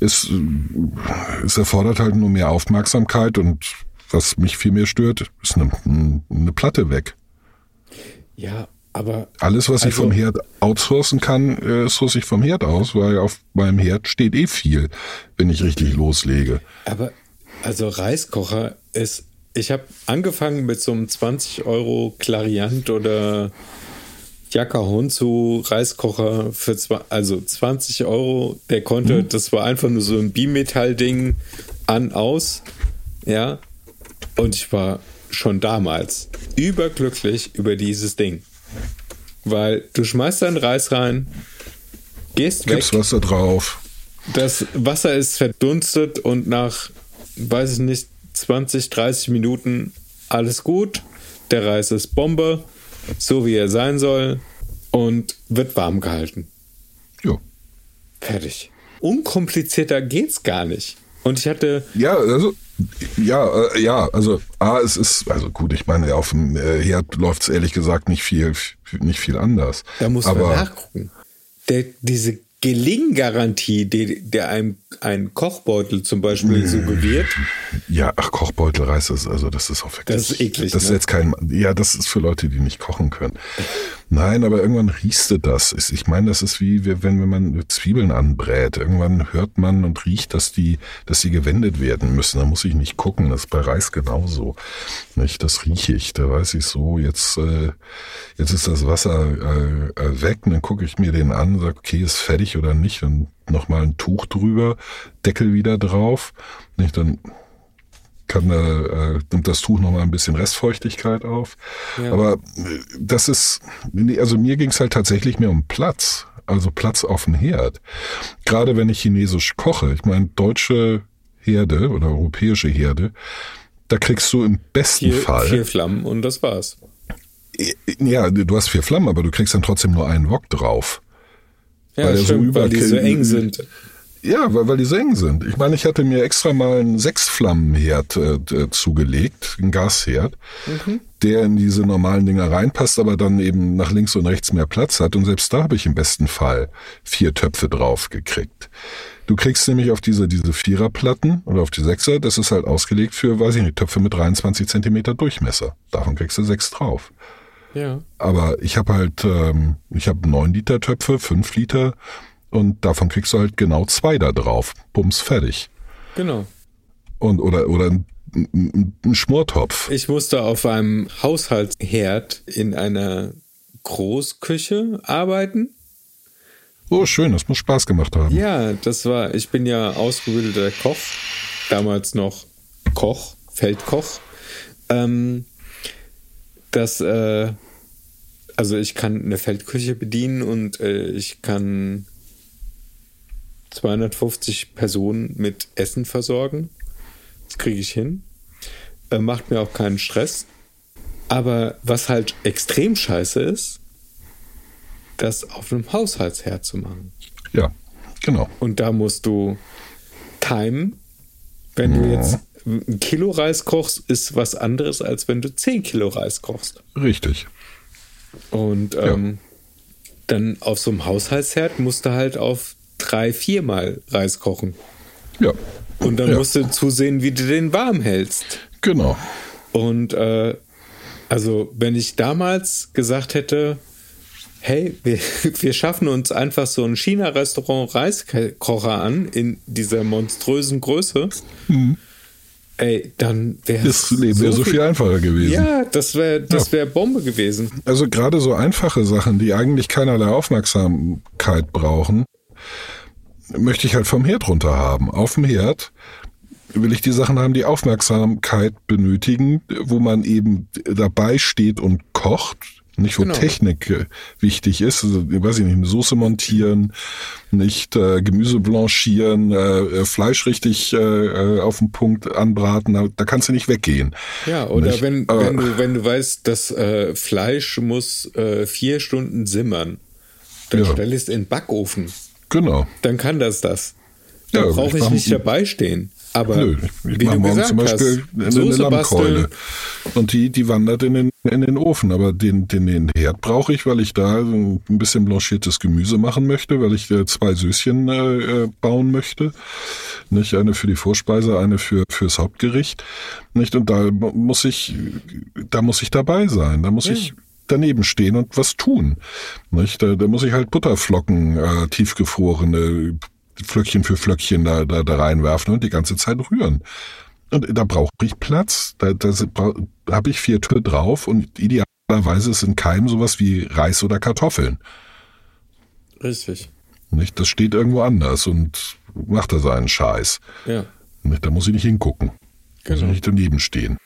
es, es erfordert halt nur mehr Aufmerksamkeit und was mich viel mehr stört, ist eine, eine Platte weg. Ja, aber Alles, was ich Also- vom Herd outsourcen kann, äh, source ich vom Herd aus, weil auf meinem Herd steht eh viel, wenn ich richtig loslege. Aber also Reiskocher ist. Ich habe angefangen mit so einem 20 Euro Clariant oder Jaka Honsu Reiskocher für zwei, also 20 Euro. Der konnte, das war einfach nur so ein Bimetall-Ding an, aus. Ja. Und ich war schon damals überglücklich über dieses Ding. Weil du schmeißt deinen Reis rein, gehst weg, Gibt's Wasser drauf. das Wasser ist verdunstet und nach, weiß ich nicht, 20, 30 Minuten alles gut. Der Reis ist Bombe, so wie er sein soll und wird warm gehalten. Ja. Fertig. Unkomplizierter geht's gar nicht. Und ich hatte. Ja, also ja, äh, ja, also A, es ist, also gut, ich meine, auf dem äh, Herd läuft es ehrlich gesagt nicht viel, nicht viel anders. Da muss Aber man nachgucken. Der, diese Gelinggarantie, die, der einem ein Kochbeutel zum Beispiel suggeriert, ja, ach, Kochbeutelreis ist, also das ist auch wirklich. Das ist eklig, Das ist ne? jetzt kein, ja, das ist für Leute, die nicht kochen können. Nein, aber irgendwann riechst du das. Ich- meine, das ist wie wenn, wenn man Zwiebeln anbrät. Irgendwann hört man und riecht, dass die, dass sie gewendet werden müssen. Da muss ich nicht gucken. Das ist bei Reis genauso. Nicht? Das rieche ich. Da weiß ich so, jetzt, äh, jetzt ist das Wasser äh, äh, weg. Und dann gucke ich mir den an, sag, okay, ist fertig oder nicht. Dann nochmal ein Tuch drüber, Deckel wieder drauf. Nicht? Dann kann äh, nimmt das Tuch noch mal ein bisschen Restfeuchtigkeit auf. Ja. Aber äh, das ist, also mir ging es halt tatsächlich mehr um Platz, also Platz auf dem Herd. Gerade wenn ich chinesisch koche, ich meine deutsche Herde oder europäische Herde, da kriegst du im besten vier, Fall vier Flammen und das war's. ja, du hast vier Flammen, aber du kriegst dann trotzdem nur einen Wok drauf. Ja, Weil der so stimmt, weil die so eng sind. Ja, weil, weil die so eng sind. Ich meine, ich hatte mir extra mal einen Sechsflammenherd äh, d- zugelegt, einen Gasherd, der in diese normalen Dinger reinpasst, aber dann eben nach links und rechts mehr Platz hat. Und selbst da habe ich im besten Fall vier Töpfe drauf gekriegt. Du kriegst nämlich auf diese, diese Viererplatten oder auf die Sechser, das ist halt ausgelegt für, weiß ich nicht, Töpfe mit 23 Zentimeter Durchmesser. Davon kriegst du sechs drauf. Ja. Aber ich habe halt, ähm, ich habe 9 Liter Töpfe, 5 Liter und davon kriegst du halt genau zwei da drauf. Bums, fertig. Genau. Und, oder, oder ein, ein, Schmortopf. Ich musste auf einem Haushaltsherd in einer Großküche arbeiten. Oh, schön, das muss Spaß gemacht haben. Ja, das war, ich bin ja ausgebildeter Koch, damals noch Koch, Feldkoch. Ähm, das, äh, also ich kann eine Feldküche bedienen und äh, ich kann 250 Personen mit Essen versorgen. Das kriege ich hin. Äh, macht mir auch keinen Stress. Aber was halt extrem scheiße ist, das auf einem Haushaltsherd zu machen. Ja, genau. Und da musst du timen. Wenn du jetzt ein Kilo Reis kochst, ist was anderes, als wenn du 10 Kilo Reis kochst. Richtig. Und ähm, dann auf so einem Haushaltsherd musst du halt auf drei, viermal Reis kochen. Ja. Und dann Ja. musst du zusehen, wie du den warm hältst. Genau. Und äh, also, wenn ich damals gesagt hätte, hey, wir, [laughs] wir schaffen uns einfach so ein China-Restaurant Reiskocher an in dieser monströsen Größe, ey, dann wäre Das Leben wäre so viel einfacher gewesen. Ja, das wäre das Ja. wär Bombe gewesen. Also gerade so einfache Sachen, die eigentlich keinerlei Aufmerksamkeit brauchen, möchte ich halt vom Herd runter haben. Auf dem Herd will ich die Sachen haben, die Aufmerksamkeit benötigen, wo man eben dabei steht und kocht. Nicht, wo Genau. Technik äh, wichtig ist, also, ich weiß ich nicht, eine Soße montieren, nicht äh, Gemüse blanchieren, äh, äh, Fleisch richtig äh, äh, auf den Punkt anbraten, da, da kannst du nicht weggehen. Ja, oder Nicht? wenn, Aber- wenn, du, wenn du weißt, das äh, Fleisch muss äh, vier Stunden simmern, dann Ja. stell es in den Backofen. Genau. Dann kann das das. Da Ja, brauche ich ich nicht dabei stehen. Aber Nö, ich, wie mache du morgen gesagt zum Beispiel hast, eine, eine Lammkeule. Und die, die wandert in den, in den Ofen. Aber den, den, den Herd brauche ich, weil ich da ein bisschen blanchiertes Gemüse machen möchte, weil ich zwei Söschen äh, äh, bauen möchte. Nicht eine für die Vorspeise, eine für fürs Hauptgericht. Nicht und da mu- muss ich, da muss ich dabei sein. Da muss ich daneben stehen und was tun. Nicht? Da, da muss ich halt Butterflocken, äh, tiefgefrorene, Flöckchen für Flöckchen da, da, da reinwerfen und die ganze Zeit rühren. Und da brauche ich Platz. Da, da habe ich vier Tür drauf und idealerweise ist in keinem sowas wie Reis oder Kartoffeln. Richtig. Nicht? Das steht irgendwo anders und macht da seinen Scheiß. Ja. Nicht? Da muss ich nicht hingucken. Muss ich Genau. nicht daneben stehen.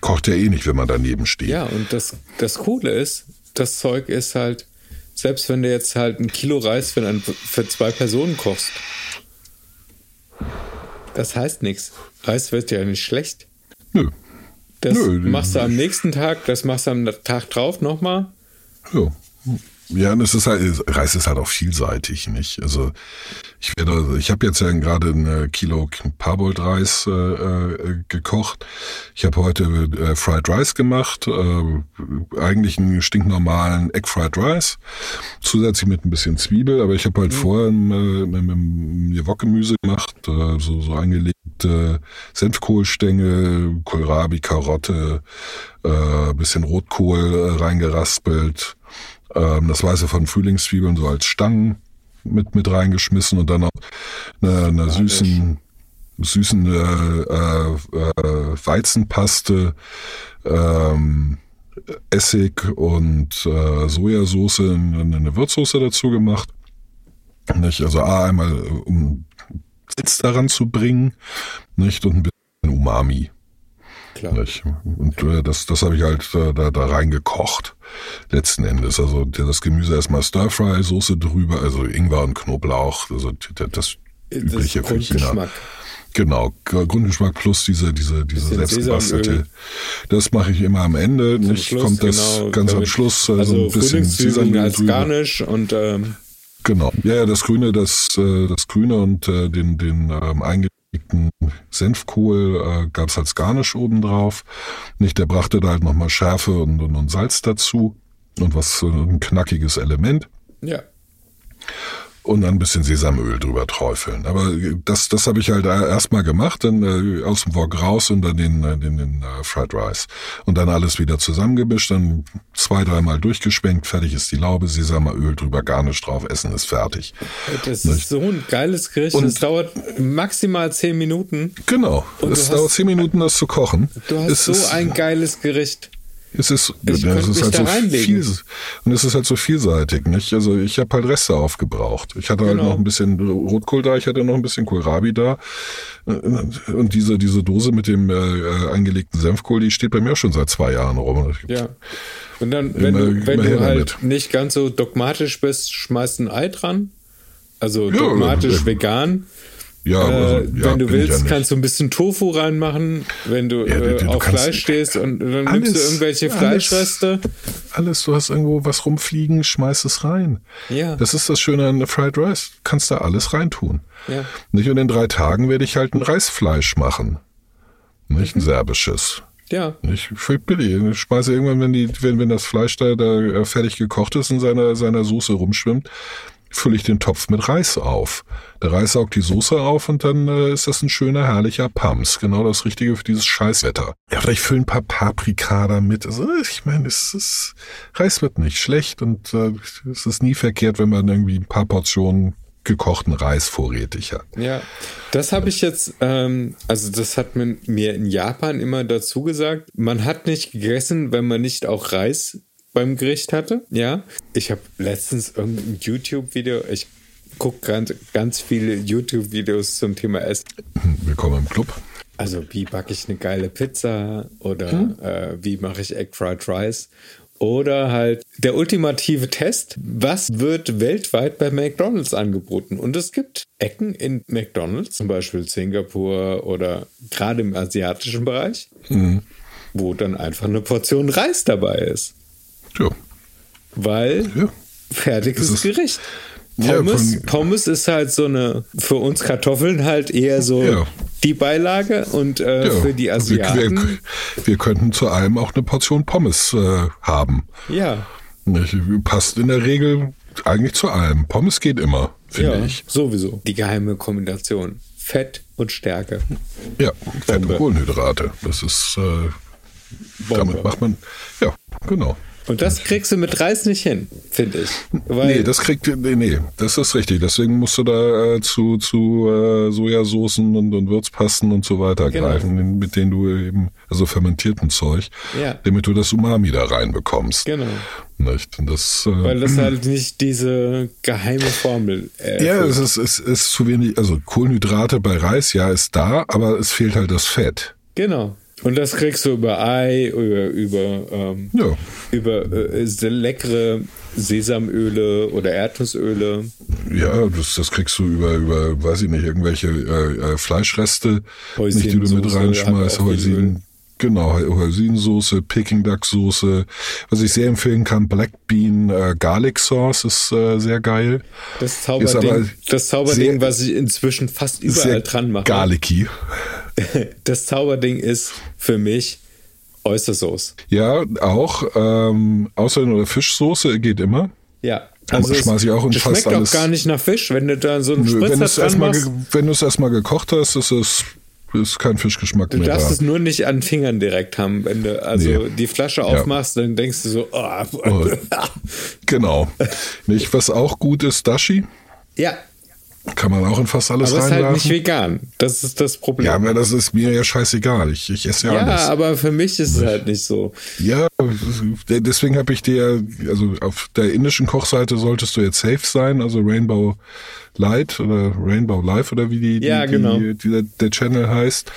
Kocht ja eh nicht, wenn man daneben steht. Ja, und das, das Coole ist, das Zeug ist halt, selbst wenn du jetzt halt ein Kilo Reis für, ein, für zwei Personen kochst, das heißt nichts. Reis wird ja nicht schlecht. Nö. Das Nö, machst du am nächsten Tag, das machst du am Tag drauf nochmal. Ja. Ja, und es ist halt, Reis ist halt auch vielseitig, nicht? Also ich werde, ich habe jetzt ja gerade ein äh, Kilo Parboiled-Reis äh, äh, gekocht. Ich habe heute äh, Fried Rice gemacht, äh, eigentlich einen stinknormalen Egg Fried Rice, zusätzlich mit ein bisschen Zwiebel, aber ich habe halt mhm. vorher äh, mit, mit, mit Wokgemüse gemacht, äh, so, so eingelegte Senfkohlstängel, Kohlrabi, Karotte, äh, bisschen Rotkohl äh, reingeraspelt, ähm, das Weiße von Frühlingszwiebeln so als Stangen mit, mit reingeschmissen und dann eine, eine süßen, süßen äh, äh, äh, Weizenpaste, ähm, Essig und äh, Sojasauce in, in eine Würzsoße dazu gemacht. Nicht? Also A, einmal um Sitz daran zu bringen, nicht? Und ein bisschen Umami. Klar. Und äh, das, das habe ich halt äh, da, da reingekocht, letzten Endes. Also das Gemüse erstmal Stir-Fry, Soße drüber, also Ingwer und Knoblauch, also das, übliche das Grundgeschmack. Genau, Grundgeschmack plus diese, diese, diese selbstgebastelte. Das mache ich immer am Ende. Zum Nicht Schluss, kommt das genau, ganz am Schluss also, also ein bisschen Sesamöl als drüber. Garnisch und ähm Genau. Ja, ja, das Grüne, das, äh, das Grüne und äh, den, den ähm, eingelegten Senfkohl äh, gab es als Garnisch obendrauf. Nicht, der brachte da halt nochmal Schärfe und, und, und Salz dazu und was ein knackiges Element. Ja und dann ein bisschen Sesamöl drüber träufeln. Aber das, das habe ich halt erstmal gemacht, dann äh, aus dem Wok raus und dann den, den, den, den uh, Fried Rice. Und dann alles wieder zusammengemischt, dann zwei, dreimal durchgeschwenkt, fertig ist die Laube, Sesamöl drüber, gar nicht drauf, Essen ist fertig. Das ist so ein geiles Gericht. Und es dauert maximal zehn Minuten. Genau. Und es dauert zehn Minuten, das zu kochen. Du hast es so ein geiles Gericht. Es ist, ich es ist halt so viel, und es ist halt so vielseitig, nicht? Also ich habe halt Reste aufgebraucht. Ich hatte halt genau. halt noch ein bisschen Rotkohl da, ich hatte noch ein bisschen Kohlrabi da. Und diese, diese Dose mit dem äh, eingelegten Senfkohl, die steht bei mir schon seit zwei Jahren rum. Ja. Und dann, wenn immer, du, wenn du halt damit. nicht ganz so dogmatisch bist, schmeißt ein Ei dran. Also dogmatisch ja, vegan. Ja, äh, also, ja, wenn du willst, ja kannst du ein bisschen Tofu reinmachen, wenn du, ja, du, du, auf Fleisch stehst und dann alles, nimmst du irgendwelche Fleischreste. Alles, du hast irgendwo was rumfliegen, schmeiß es rein. Ja. Das ist das Schöne an Fried Rice. Du kannst da alles reintun. Ja. Nicht? Und in drei Tagen werde ich halt ein Reisfleisch machen. Nicht ein mhm. serbisches. Ja. Ich billig. Ich schmeiße irgendwann, wenn die, wenn, wenn das Fleisch da, da äh, fertig gekocht ist, in seiner, seiner Soße rumschwimmt, fülle ich den Topf mit Reis auf. Der Reis saugt die Soße auf und dann äh, ist das ein schöner, herrlicher Pams. Genau das Richtige für dieses Scheißwetter. Ja, vielleicht füllen ein paar Paprika damit. Also ich meine, es ist, Reis wird nicht schlecht und äh, es ist nie verkehrt, wenn man irgendwie ein paar Portionen gekochten Reis vorrätig hat. Ja, das habe ich jetzt, ähm, also das hat man mir in Japan immer dazu gesagt. Man hat nicht gegessen, wenn man nicht auch Reis beim Gericht hatte. Ja, ich habe letztens irgendein YouTube-Video, ich gucke ganz, ganz viele YouTube-Videos zum Thema Essen. Willkommen im Club. Also wie backe ich eine geile Pizza oder hm? äh, wie mache ich Egg Fried Rice oder halt der ultimative Test, was wird weltweit bei McDonald's angeboten? Und es gibt Ecken in McDonald's, zum Beispiel Singapur oder gerade im asiatischen Bereich, mhm. wo dann einfach eine Portion Reis dabei ist. Ja. Weil ja. fertiges Gericht. Pommes, ja, Pommes ist halt so eine, für uns Kartoffeln halt eher so ja. die Beilage und äh, ja. für die Asiaten. Wir, wir, wir, könnten zu allem auch eine Portion Pommes äh, haben. Ja. Passt in der Regel eigentlich zu allem. Pommes geht immer, finde ich. Sowieso. Die geheime Kombination. Fett und Stärke. Ja, Fett und Kohlenhydrate. Das ist, äh, damit macht man, ja, genau. Und das kriegst du mit Reis nicht hin, finde ich. Weil nee, das kriegt, nee, nee, das ist richtig. Deswegen musst du da äh, zu, zu äh, Sojasoßen und, und Würzpasten und so weiter genau. greifen, mit denen du eben, also fermentierten Zeug, ja. damit du das Umami da reinbekommst. Genau. Nicht? Das, äh, Weil das [clears throat] halt nicht diese geheime Formel äh, Ja, es ist, es ist zu wenig, also Kohlenhydrate bei Reis, ja, ist da, aber es fehlt halt das Fett. Genau. Und das kriegst du über Ei, über, über, ähm, ja. über äh, leckere Sesamöle oder Erdnussöle. Ja, das, das kriegst du über, über, weiß ich nicht, irgendwelche äh, äh Fleischreste, nicht, die du mit reinschmeißt, Heusin. Genau, Hoisinsoße, Peking Duck Soße. Was ich sehr empfehlen kann, Black Bean äh, Garlic Sauce ist äh, sehr geil. Das Zauberding, das Zauberding was ich inzwischen fast überall dran mache. Garlicky. [laughs] Das Zauberding ist für mich Oystersoße. Ja, auch. Ähm, Außerdem oder Fischsoße geht immer. Ja. Aber es- schmeiß ich auch in das fast schmeckt alles- auch gar nicht nach Fisch, wenn du da so einen Nö, Spritzer du es dran erstmal machst. wenn du es erstmal gekocht hast, ist es ist kein Fischgeschmack Du mehr darfst da. es nur nicht an Fingern direkt haben. Wenn du also Nee. die Flasche aufmachst, dann denkst du so, oh. [laughs] Genau. Nicht, was auch gut ist, Dashi. ja, Kann man auch in fast alles aber es ist halt reinwerfen. nicht vegan. Das ist das Problem. ja, aber das ist mir ja scheißegal. Ich, ich esse ja, Ja, alles. aber für mich ist es halt nicht so. Ja, deswegen habe ich dir, also auf der indischen Kochseite solltest du jetzt safe sein, also Rainbow Light oder Rainbow Life oder wie die, die, Ja, genau. die, die der, Channel heißt.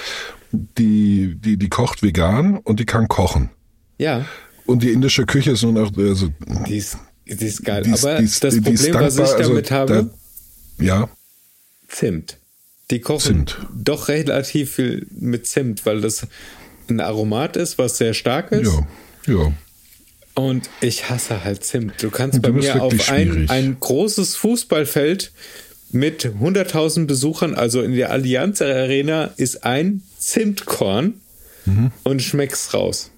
Die, die, die kocht vegan und die kann kochen. Ja, Und die indische Küche ist nun auch, also, die ist, die ist geil. aber das die ist Problem, was ich damit also, habe, Da, ja, Zimt. Die kochen Zimt. doch relativ viel mit Zimt, weil das ein Aromat ist, was sehr stark ist. ja, ja. Und ich hasse halt Zimt. Du kannst bei mir auf ein, ein großes Fußballfeld mit 100.000 Besuchern, also in der Allianz Arena, ist ein Zimtkorn Mhm. und schmeckst raus.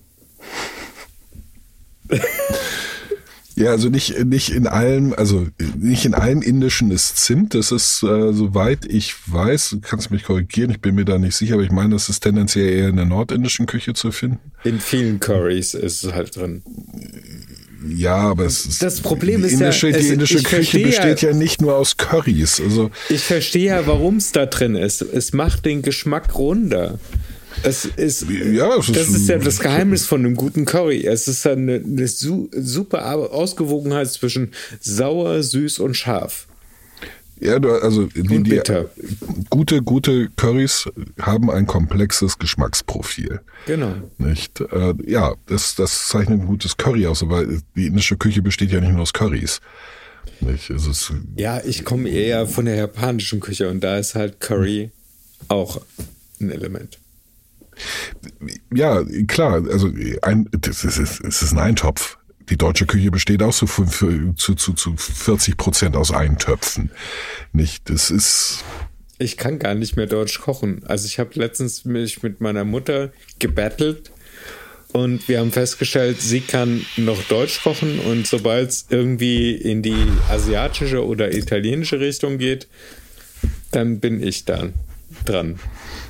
[laughs] Ja, also nicht, nicht in allem, also nicht in allem Indischen ist Zimt. Das ist, äh, soweit ich weiß, du kannst mich korrigieren, ich bin mir da nicht sicher, aber ich meine, das ist tendenziell eher in der nordindischen Küche zu finden. In vielen Curries ist es halt drin. Ja, aber es ist. Das Problem die ist ja, indische, es- die indische Küche besteht ja- ja nicht nur aus Currys. Also Ich verstehe ja, warum es da drin ist. Es macht den Geschmack runder. Es ist, Ja, ist- das ist ja das Geheimnis von einem guten Curry. Es ist eine, eine su super Ausgewogenheit zwischen sauer, süß und scharf. Ja, du, also die, die gute, gute Currys haben ein komplexes Geschmacksprofil. Genau. Nicht? Äh, ja, das, das zeichnet ein gutes Curry aus, aber die indische Küche besteht ja nicht nur aus Currys. Nicht? Es ist, Ja, ich komme eher von der japanischen Küche und da ist halt Curry auch ein Element. Ja, klar, also ein, das ist, es ist ein Eintopf. Die deutsche Küche besteht auch so für, zu, zu, zu 40 Prozent aus Eintöpfen. Nicht? Das ist, Ich kann gar nicht mehr Deutsch kochen. Also ich habe letztens mich mit meiner Mutter gebettelt und wir haben festgestellt, sie kann noch Deutsch kochen und sobald es irgendwie in die asiatische oder italienische Richtung geht, dann bin ich dann dran.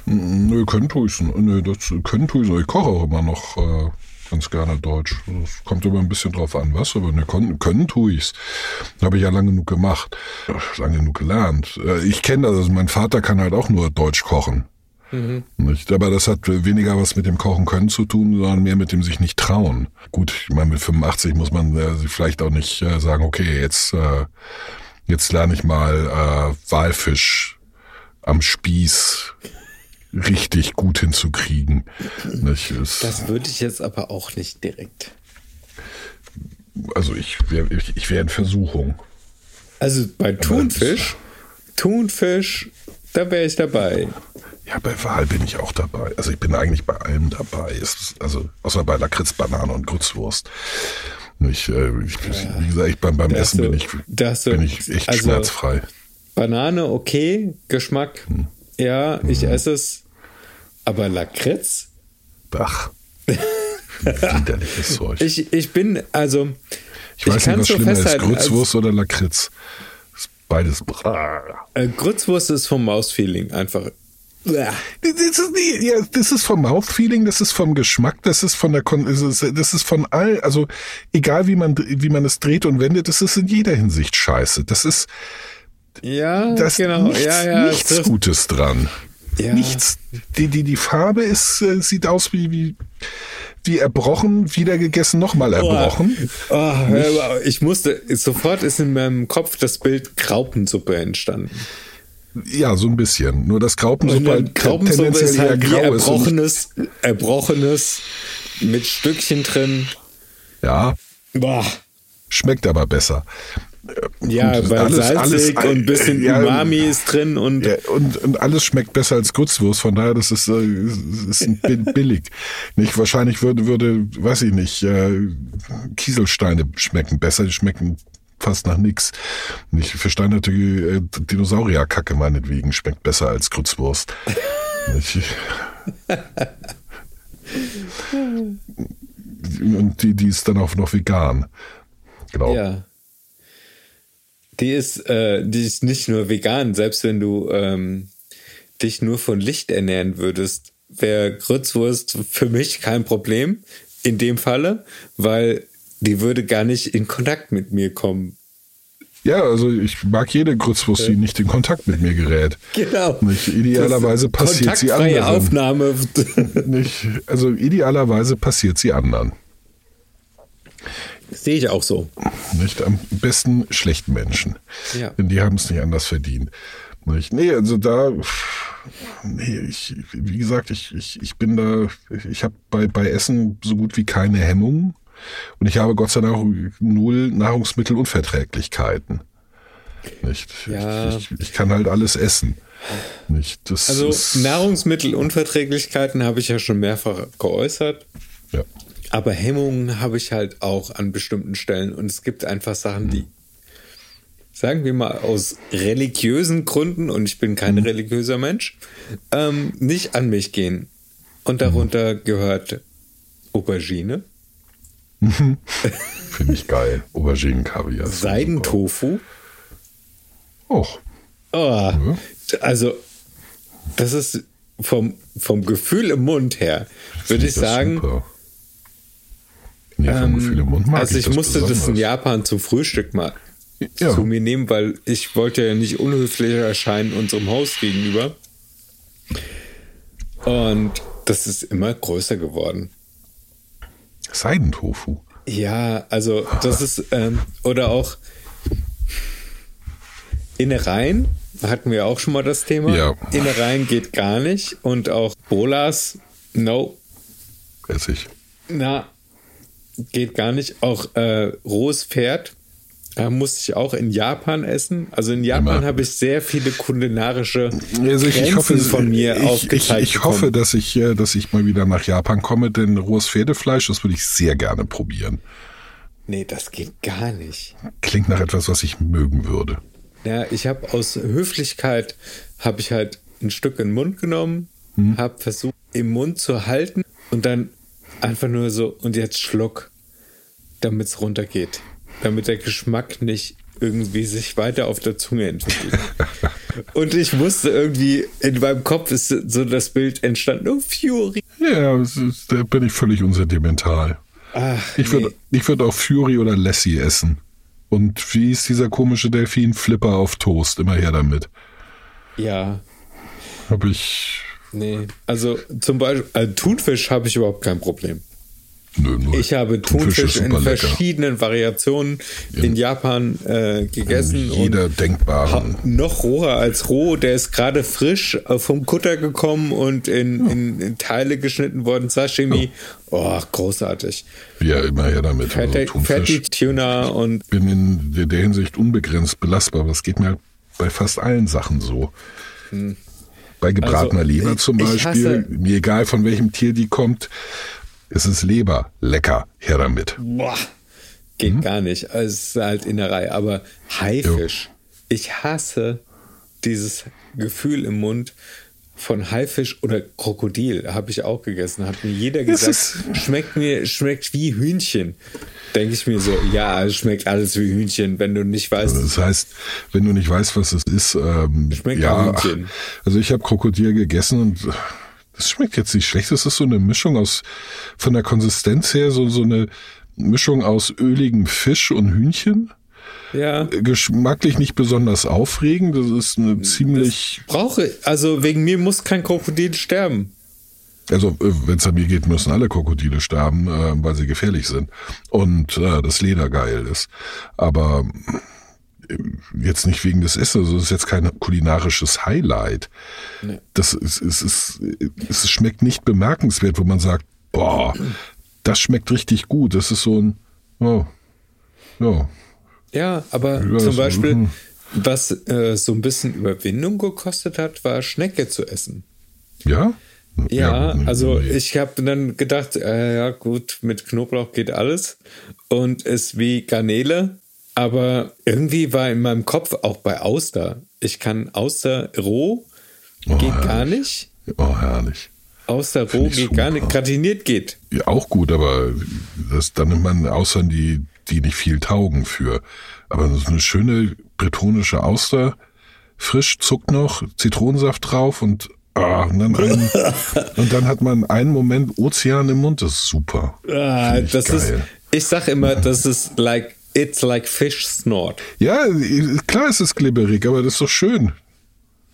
Nö, können tue ich's. Nö, das können tue ich's. Ich koche auch immer noch äh, ganz gerne Deutsch. Das kommt immer ein bisschen drauf an, was, aber ne, können, können tue ich's. Habe ich ja lange genug gemacht. Ach, Lange genug gelernt. Äh, Ich kenne das, also mein Vater kann halt auch nur Deutsch kochen. Nicht? Aber das hat weniger was mit dem Kochen können zu tun, sondern mehr mit dem sich nicht trauen. Gut, ich meine, mit 85 muss man äh, vielleicht auch nicht äh, sagen, okay, jetzt, äh, jetzt lerne ich mal äh, Walfisch am Spieß richtig gut hinzukriegen. Nicht? Es, Das würde ich jetzt aber auch nicht direkt. also ich wäre ich, wär in Versuchung. Also bei Thunfisch, Thunfisch, da wäre ich dabei. Ja, bei Wahl bin ich auch dabei. Also ich bin eigentlich bei allem dabei. Es also außer bei Lakritz, Banane und Grützwurst. Ich, äh, ich, wie gesagt, ich, beim, beim Essen du- bin ich, bin ich echt also- schmerzfrei. Banane, okay, Geschmack, Hm. Ja, ich esse es. Aber Lakritz? Ach. [laughs] Widerliches Zeug. Ich, Ich, ich bin, also, weiß nicht, kann's was so schlimmer ist, Grützwurst oder Lakritz. Ist beides. Äh, Grützwurst ist vom Mausfeeling einfach. Das ist, ja, das ist vom Mouthfeeling, das ist vom Geschmack, das ist von der, Kon das ist, das ist von all, also egal wie man, wie man es dreht und wendet, das ist in jeder Hinsicht scheiße. Das ist, Ja, das genau. nichts, ja, ja, nichts Gutes dran. Ja. Nichts. Die, die, die Farbe ist, äh, sieht aus wie, wie, wie erbrochen, wieder gegessen, nochmal erbrochen. Oh, aber ich musste, sofort ist in meinem Kopf das Bild Graupensuppe entstanden. Ja, so ein bisschen. Nur das Graupensuppe halt Graupensuppe tendenziell ist eher halt grau ist. erbrochenes, erbrochenes mit Stückchen drin. Ja, Boah. schmeckt aber besser. Ja, Und weil alles- salzig alles- und ein bisschen ja, Umami ist drin und Ja, und, und alles schmeckt besser als Grützwurst, von daher, das ist, äh, ist [laughs] billig. Nicht, wahrscheinlich würde, würde, weiß ich nicht, äh, Kieselsteine schmecken besser, die schmecken fast nach nix. Nicht versteinerte äh, Dinosaurierkacke meinetwegen schmeckt besser als. [laughs] Nicht? Und die, die ist dann auch noch vegan. Genau. Ja. Die ist, äh, die ist nicht nur vegan, selbst wenn du ähm, dich nur von Licht ernähren würdest, wäre Grützwurst für mich kein Problem in dem Falle, weil die würde gar nicht in Kontakt mit mir kommen. Ja, also ich mag jede Grützwurst, die nicht in Kontakt mit mir gerät. Genau. Nicht, idealerweise Das- passiert sie anderen. Aufnahme. Nicht, also idealerweise passiert sie anderen. Sehe ich auch so. Nicht am besten schlechten Menschen. Ja. Denn die haben es nicht anders verdient. Nicht? Nee, also da, nee, ich, wie gesagt, ich, ich, ich bin da, ich habe bei, bei Essen so gut wie keine Hemmungen. Und ich habe Gott sei Dank null Nahrungsmittelunverträglichkeiten. Nicht? Ja. Ich, ich, ich kann halt alles essen. Nicht? Das Also Nahrungsmittelunverträglichkeiten habe ich ja schon mehrfach geäußert. ja. Aber Hemmungen habe ich halt auch an bestimmten Stellen. Und es gibt einfach Sachen, die, sagen wir mal, aus religiösen Gründen, und ich bin kein religiöser Mensch, ähm, nicht an mich gehen. Und darunter gehört Aubergine, [laughs] Finde ich geil. Auberginen-Kaviar. ist super. Seidentofu. Och. Oh, also, das ist vom, vom Gefühl im Mund her, würde ich sagen, Super. Nee, Ähm, Gefühl im Mund mag also ich, das musste das in besonders. Japan zum Frühstück mal Ja. zu mir nehmen, weil ich wollte ja nicht unhöflich erscheinen unserem Haus gegenüber. Und das ist immer größer geworden. Seidentofu. Ja, also das ist, ähm, oder auch Innereien, hatten wir auch schon mal das Thema. Ja. Innereien geht gar nicht und auch Bolas, no, Essig. Na, geht gar nicht. Auch äh, rohes Pferd äh, musste ich auch in Japan essen. Also in Japan habe ich sehr viele kulinarische Also ich, ich hoffe, von mir ich, ich, aufgezeigt ich hoffe, bekommen. dass ich, äh, dass ich mal wieder nach Japan komme, denn rohes Pferdefleisch, das würde ich sehr gerne probieren. Nee, das geht gar nicht. Klingt nach etwas, was ich mögen würde. Ja, ich habe aus Höflichkeit habe ich halt ein Stück in den Mund genommen, Hm. habe versucht im Mund zu halten und dann einfach nur so und jetzt Schluck, damit es runtergeht, damit der Geschmack nicht irgendwie sich weiter auf der Zunge entwickelt. [laughs] und ich musste irgendwie in meinem Kopf ist so das Bild entstanden, oh Fury. Ja, ist, da bin ich völlig unsentimental. Ach, Ich würde ich würd auch Fury oder Lassie essen. Und wie ist dieser komische Delfin? Flipper auf Toast. Immer her damit. ja, Habe ich. Nee, also zum Beispiel also Thunfisch habe ich überhaupt kein Problem. Nö, nur Ich habe Thunfisch Thunfisch in super lecker. verschiedenen Variationen in Japan äh, gegessen Jeder und denkbaren. ha- noch roher als roh. Der ist gerade frisch äh, vom Kutter gekommen und in, in, in Teile geschnitten worden. Sashimi. Oh, großartig. Ja, immer her damit. Also Fette, Thunfisch. Fette Tuna und bin in der- Hinsicht unbegrenzt belastbar, aber das geht mir halt bei fast allen Sachen so. Bei gebratener Also, Leber zum Beispiel, hasse- mir egal von welchem Tier die kommt, es ist Leber, lecker, her damit. boah, geht gar nicht. Also, Es ist halt Innerei. Aber Haifisch. Ich hasse dieses Gefühl im Mund von Haifisch oder Krokodil. Habe ich auch gegessen. Hat mir jeder gesagt, schmeckt mir, schmeckt wie Hühnchen. Denke ich mir so, ja, es schmeckt alles wie Hühnchen, wenn du nicht weißt. Das heißt, wenn du nicht weißt, was es ist, ähm, Schmeckt ja, Hühnchen. also ich habe Krokodil gegessen und das schmeckt jetzt nicht schlecht. Das ist so eine Mischung aus, von der Konsistenz her, so, so eine Mischung aus öligem Fisch und Hühnchen. Ja. geschmacklich nicht besonders aufregend. Das ist eine ziemlich, Brauche, also wegen mir muss kein Krokodil sterben. also wenn es an mir geht, müssen alle Krokodile sterben, äh, weil sie gefährlich sind und äh, das Leder geil ist. Aber äh, jetzt nicht wegen des Essens, also das ist jetzt kein kulinarisches Highlight. Das ist, es ist, es schmeckt nicht bemerkenswert, wo man sagt, boah, das schmeckt richtig gut. Das ist so ein, oh, ja, Ja, aber Ja, zum Beispiel, mhm. was äh, so ein bisschen Überwindung gekostet hat, war Schnecke zu essen. Ja? Ja, also ich habe dann gedacht, äh, ja gut, mit Knoblauch geht alles und ist wie Garnele, aber irgendwie war in meinem Kopf auch bei Auster. Ich kann Auster roh Oh, geht herrlich. gar nicht, Oh, herrlich. Auster roh geht gar super. nicht, gratiniert geht. Ja, auch gut, aber das, dann nimmt man Austern, die, die nicht viel taugen für. Aber so eine schöne bretonische Auster, frisch, zuckt noch, Zitronensaft drauf und, ah, und, dann ein, [laughs] und dann hat man einen Moment Ozean im Mund, das ist super. Ah, ich das ist, geil. ich sag immer, das ist like, it's like fish snort. Ja, klar ist es glibberig, aber das ist doch schön.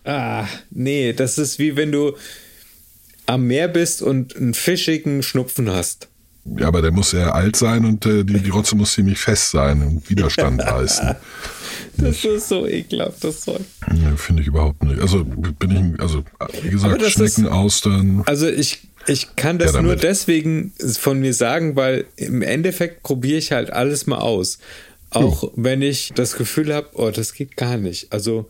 Ah, nee, das ist wie wenn du am Meer bist und einen fischigen Schnupfen hast. Ja, aber der muss eher alt sein und äh, die, die Rotze muss ziemlich fest sein und Widerstand [laughs] leisten. Das ist so ekelhaft, das Zeug. Ja, Finde ich überhaupt nicht. Also bin ich, also wie gesagt, Schnecken, ist- Austern. Also ich, ich kann das Ja, nur deswegen von mir sagen, weil im Endeffekt probiere ich halt alles mal aus. Auch wenn ich das Gefühl habe, oh, das geht gar nicht. Also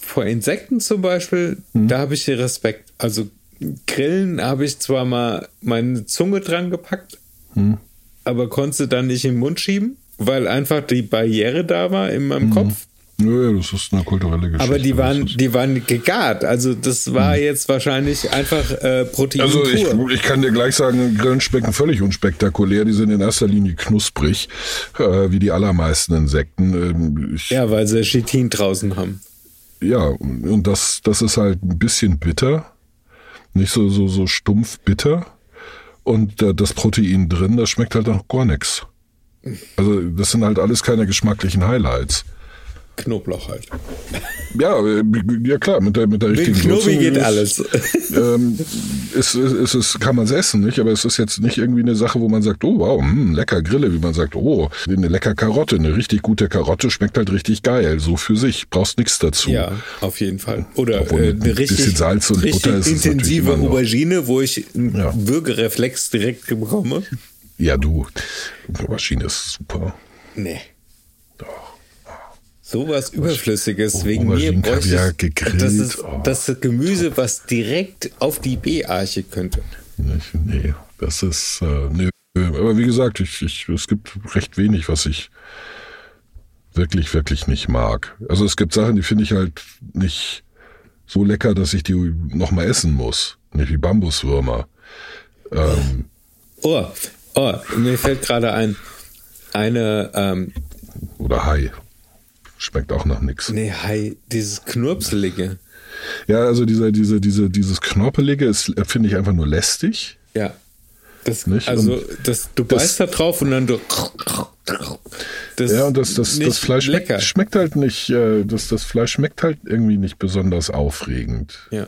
vor Insekten zum Beispiel, Hm. da habe ich den Respekt. Also Grillen habe ich zwar mal meine Zunge dran gepackt, Hm. aber konnte dann nicht in den Mund schieben, weil einfach die Barriere da war in meinem Kopf. Nö, das ist eine kulturelle Geschichte. Aber die waren, die waren gegart. Also das war jetzt wahrscheinlich einfach äh, Protein Also ich, ich kann dir gleich sagen, Grillen schmecken völlig unspektakulär. Die sind in erster Linie knusprig, äh, wie die allermeisten Insekten. Ähm, ich, Ja, weil sie Chitin draußen haben. ja, und das, das ist halt ein bisschen bitter. Nicht so, so, so stumpf bitter. Und das Protein drin, das schmeckt halt noch gar nichts. Also das sind halt alles keine geschmacklichen Highlights. Knoblauch halt. Ja, ja klar, mit der, mit der richtigen Knobi geht ist- alles. [laughs] ähm, ist, ist, ist, kann man es essen, nicht? Aber es ist jetzt nicht irgendwie eine Sache, wo man sagt, oh wow, hm, lecker Grille, wie man sagt, oh, eine lecker Karotte, eine richtig gute Karotte schmeckt halt richtig geil, so für sich, brauchst nichts dazu. Ja, auf jeden Fall. Oder Obwohl äh, ein eine bisschen richtig, Salz und richtig Butter ist intensive. Aubergine, wo ich einen Ja. Würgereflex direkt bekomme. Ja, du, Maschine ist super. Nee. Sowas Überflüssiges wegen mir bräuchte ich, gegrillt, das ist oh. das Gemüse, was direkt auf die B-Arche könnte. Nee, das ist, äh, nee. Aber wie gesagt, ich, ich, es gibt recht wenig, was ich wirklich, wirklich nicht mag. Also es gibt Sachen, die finde ich halt nicht so lecker, dass ich die nochmal essen muss. Nicht wie Bambuswürmer. Ähm, Oh, oh, mir fällt gerade ein, eine, ähm, oder Hai. Schmeckt auch nach nix. nee, hi, dieses Knurpselige. Ja, also dieser, diese, diese, dieses Knorpelige ist, finde ich einfach nur lästig. Ja. Das, Nicht? also, Und das, du das- beißt da drauf und dann du. Das Ja, und das, das, das Fleisch schmeckt, lecker. schmeckt halt nicht, äh, das, das Fleisch schmeckt halt irgendwie nicht besonders aufregend. Ja.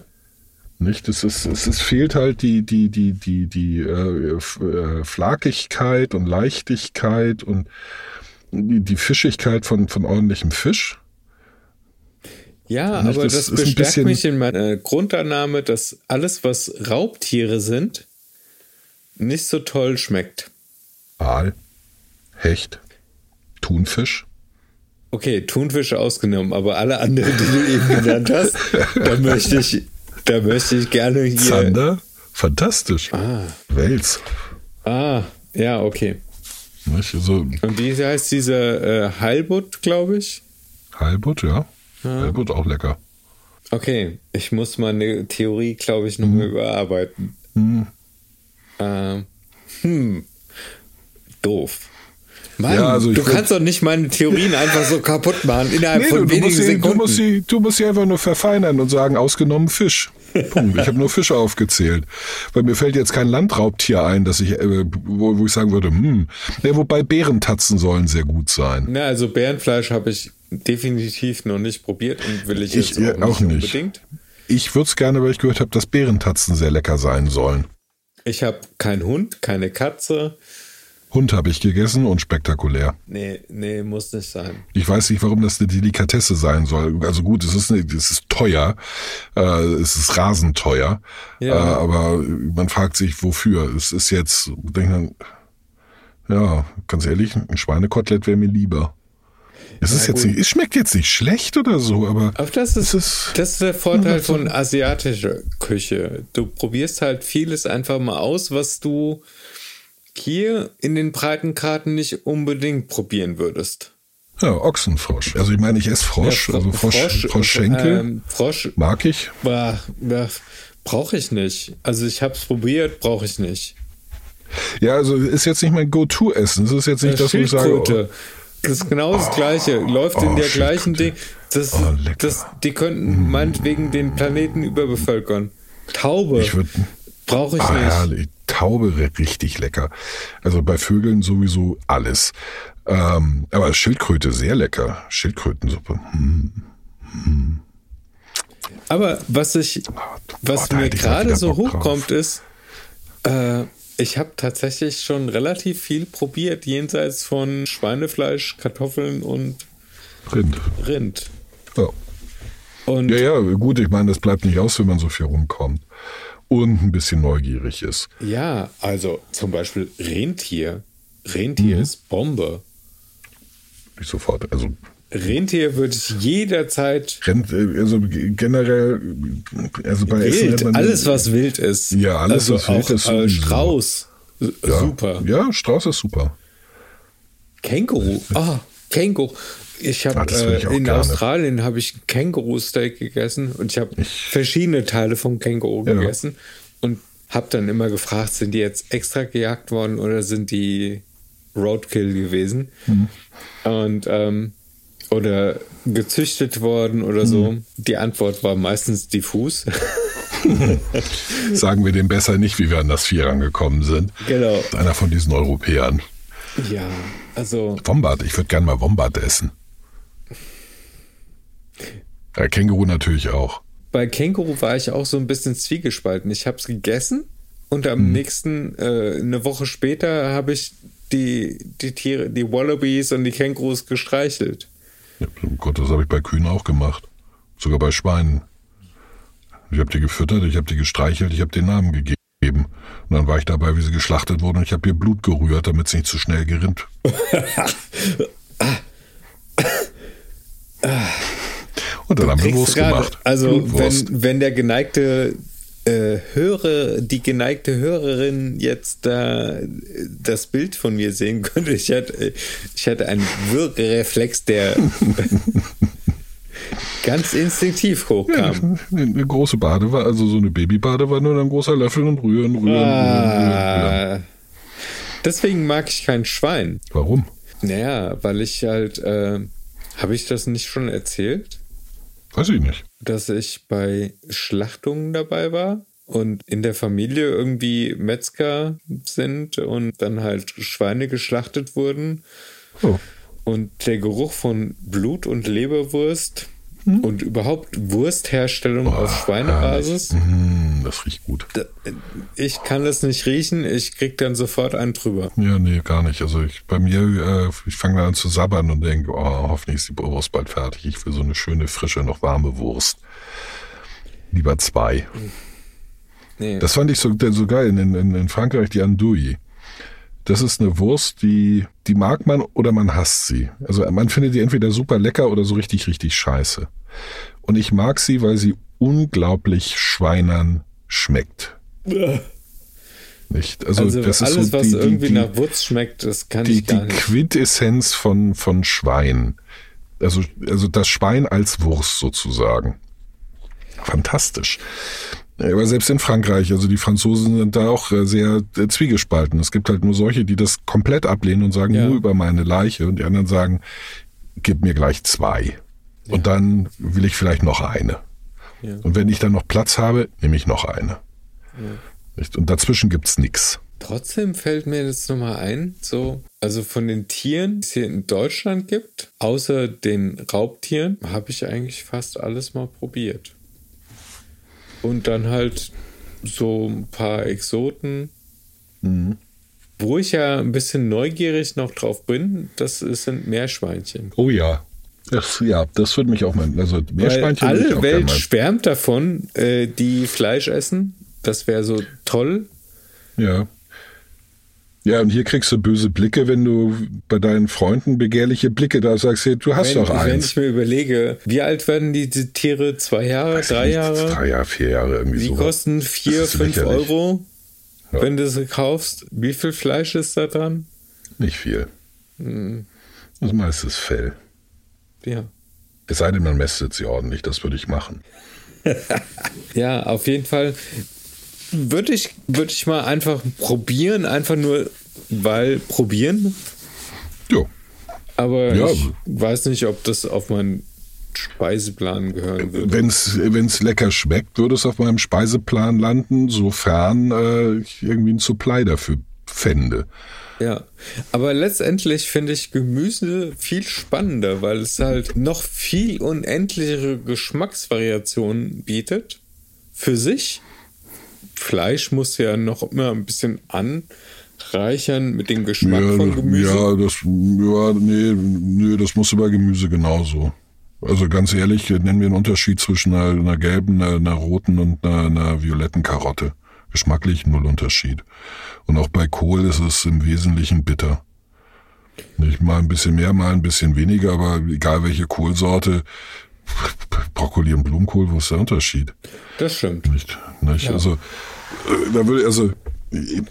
Nicht? Es, ist, es, es fehlt halt die, die, die, die, die äh, äh, Flakigkeit und Leichtigkeit und die, die Fischigkeit von, von ordentlichem Fisch. Ja, Nicht? aber Das das, bestärkt bisschen- mich in meiner Grundannahme, dass alles, was Raubtiere sind, nicht so toll schmeckt. Aal, Hecht, Thunfisch. Okay, Thunfische ausgenommen, aber alle anderen, die du eben genannt hast, [laughs] da möchte ich, da möchte ich gerne hier. Zander, fantastisch. Ah, Wels. ah, ja, okay. Nicht? So Und wie heißt dieser äh, Heilbutt, glaube ich? Halbut, ja. Halbut auch lecker. Okay, ich muss meine Theorie, glaube ich, nochmal Mhm. überarbeiten. Ähm, hm, doof. Mann, Ja, also du kannst doch nicht meine Theorien einfach so kaputt machen innerhalb Nee, von du, du, wenigen musst sie, du, Sekunden. musst sie, du musst sie einfach nur verfeinern und sagen, ausgenommen Fisch. Punkt. Ich habe nur Fische aufgezählt. Weil mir fällt jetzt kein Landraubtier ein, dass ich, äh, wo, wo ich sagen würde, hm. Ja, wobei Bärentatzen sollen sehr gut sein. Na, also Bärenfleisch habe ich definitiv noch nicht probiert und will ich, Ich, jetzt äh, auch nicht. unbedingt. Ich würde es gerne, weil ich gehört habe, dass Bärentatzen sehr lecker sein sollen. Ich habe keinen Hund, keine Katze. Hund habe ich gegessen und spektakulär. Nee, nee, muss nicht sein. Ich weiß nicht, warum das eine Delikatesse sein soll. Also gut, es ist, eine, es ist teuer, äh, es ist rasend teuer, Ja. äh, aber man fragt sich, wofür. Es ist jetzt, denkt man, ja, ganz ehrlich, ein Schweinekotelett wäre mir lieber. Es ist jetzt nicht, es schmeckt jetzt nicht schlecht oder so, aber. Aber das ist, es ist das ist der Vorteil von asiatischer Küche. Du probierst halt vieles einfach mal aus, was du hier in den Breitenkarten nicht unbedingt probieren würdest. ja, Ochsenfrosch. Also ich meine, ich esse Frosch, Ja, Fro- also Frosch, Frosch, Froschschenkel ähm, Frosch mag ich. brauche ich nicht. Also ich habe es probiert, brauche ich nicht. Ja, also ist jetzt nicht mein Go-To-Essen. Es ist jetzt nicht das, wo ich sage, Schildkröte. Das ist genau das Gleiche. Läuft in Oh, der gleichen. Ding. Das, Oh, das, die könnten meinetwegen den Planeten überbevölkern. Taube. Brauche ich Ah, nicht. herrlich. Taube richtig lecker. Also bei Vögeln sowieso alles. Ähm, aber Schildkröte sehr lecker. Schildkrötensuppe. Hm. Aber was ich, was oh, mir gerade so hochkommt, ist, äh, ich habe tatsächlich schon relativ viel probiert, jenseits von Schweinefleisch, Kartoffeln und Rind. Rind. Ja. Und ja, ja, gut, ich meine, das bleibt nicht aus, wenn man so viel rumkommt. Und ein bisschen neugierig ist. Ja, also zum Beispiel Rentier. Rentier Mhm. ist Bombe. Nicht sofort. Also, Rentier würde ich jederzeit äh, also generell, also bei Essen wild, man- alles was wild ist. Ja, alles, also was wild auch, ist, äh. Strauß, ja, super. Ja, Strauß ist super. Känguru, ah, Känguru. Ich habe Ah, äh, in gerne. Australien habe ich Känguru-Steak gegessen und ich habe verschiedene Teile vom Känguru Ja. gegessen und habe dann immer gefragt, sind die jetzt extra gejagt worden oder sind die Roadkill gewesen? Mhm. Und ähm, oder gezüchtet worden oder so. Mhm. Die Antwort war meistens diffus. [laughs] Sagen wir dem besser nicht, wie wir an das Vier rangekommen sind. genau. Einer von diesen Europäern. Ja, also Wombat, ich würde gerne mal Wombat essen. Ja, Känguru natürlich auch. bei Känguru war ich auch so ein bisschen zwiegespalten. Ich habe es gegessen und am Mhm. nächsten, äh, eine Woche später, habe ich die, die Tiere, die Wallabies und die Kängurus gestreichelt. Ja, oh Gott, das habe ich bei Kühen auch gemacht. Sogar bei Schweinen. Ich habe die gefüttert, ich habe die gestreichelt, ich habe den Namen gegeben. Und dann war ich dabei, wie sie geschlachtet wurden und ich habe ihr Blut gerührt, damit es nicht zu schnell gerinnt. [laughs] [laughs] und dann haben wir Wurst gemacht. Also Blutwurst. wenn, wenn der geneigte äh, Hörer, die geneigte Hörerin jetzt da äh, das Bild von mir sehen könnte, ich hatte, ich hatte einen Würgereflex, der [laughs] ganz instinktiv Ja, hochkam. eine, eine große Badewanne, also so eine Babybadewanne und ein großer Löffel und rühren, rühren, rühren, rühren, rühren. Ah. Deswegen mag ich kein Schwein. Warum? Naja, weil ich halt, äh, habe ich das nicht schon erzählt, Weiß ich nicht. dass ich bei Schlachtungen dabei war und in der Familie irgendwie Metzger sind und dann halt Schweine geschlachtet wurden Oh. und der Geruch von Blut und Leberwurst und überhaupt Wurstherstellung auf Schweinebasis. Hm, das riecht gut. Ich kann das nicht riechen, ich krieg dann sofort einen drüber. Ja, nee, gar nicht. Also ich bei mir, äh, ich fange dann an zu sabbern und denke, oh, hoffentlich ist die Wurst bald fertig. Ich will so eine schöne, frische, noch warme Wurst. Lieber zwei. Nee. Das fand ich so, so geil in, in, in Frankreich, die Andouille. Das ist eine Wurst, die, die mag man oder man hasst sie. Also man findet die entweder super lecker oder so richtig, richtig scheiße. Und ich mag sie, weil sie unglaublich schweinern schmeckt. Nicht? Also, Also, das ist alles, so was die, irgendwie die, die, nach Wurst schmeckt, das kann die, ich gar die nicht. Quintessenz von, von Schwein. Also, also das Schwein als Wurst sozusagen. Fantastisch. Aber selbst in Frankreich, also die Franzosen sind da auch äh, sehr äh, zwiegespalten. Es gibt halt nur solche, die das komplett ablehnen und sagen, Ja. nur über meine Leiche. Und die anderen sagen, gib mir gleich zwei. Und dann will ich vielleicht noch eine. Ja. Und wenn ich dann noch Platz habe, nehme ich noch eine. Und dazwischen gibt's nix. Trotzdem fällt mir jetzt nochmal ein, so, also von den Tieren, die es hier in Deutschland gibt, außer den Raubtieren, habe ich eigentlich fast alles mal probiert. Und dann halt so ein paar Exoten. Wo ich ja ein bisschen neugierig noch drauf bin, das sind Meerschweinchen. Oh ja. Das, ja, das würde mich auch mal. Also Weil Meerschweinchen ich alle auch Welt schwärmt davon, äh, die Fleisch essen. Das wäre so toll. Ja. Ja, und hier kriegst du böse Blicke, wenn du bei deinen Freunden begehrliche Blicke da sagst, hey, du hast wenn, doch wenn eins. ich mir überlege, wie alt werden die, Tiere? Zwei Jahre, Weiß drei nicht, Jahre? Drei Jahre, vier Jahre irgendwie Die so. kosten vier, fünf lächerlich. Euro, Ja. wenn du sie kaufst. Wie viel Fleisch ist da dran? Nicht viel. Hm. Das meiste ist Fell. Ja. Es sei denn, man mästet sie ordentlich, das würde ich machen. [laughs] Ja, auf jeden Fall würde ich, würde ich mal einfach probieren, einfach nur weil probieren. Jo. Aber Ja. ich weiß nicht, ob das auf meinen Speiseplan gehören würde. Wenn es lecker schmeckt, würde es auf meinem Speiseplan landen, sofern äh, ich irgendwie einen Supply dafür fände. Ja, aber letztendlich finde ich Gemüse viel spannender, weil es halt noch viel unendlichere Geschmacksvariationen bietet. Für sich. Fleisch muss ja noch immer ein bisschen anreichern mit dem Geschmack ja, von Gemüse. ja, das, ja, nee, nee, das muss bei Gemüse genauso. Also ganz ehrlich, nennen wir einen Unterschied zwischen einer, einer gelben, einer, einer roten und einer, einer violetten Karotte. Geschmacklich null Unterschied. Und auch bei Kohl ist es im Wesentlichen bitter. Nicht mal ein bisschen mehr, mal ein bisschen weniger, aber egal welche Kohlsorte, Brokkoli und Blumenkohl, wo ist der Unterschied? Das stimmt. Nicht, nicht? Also, äh, da würde, also,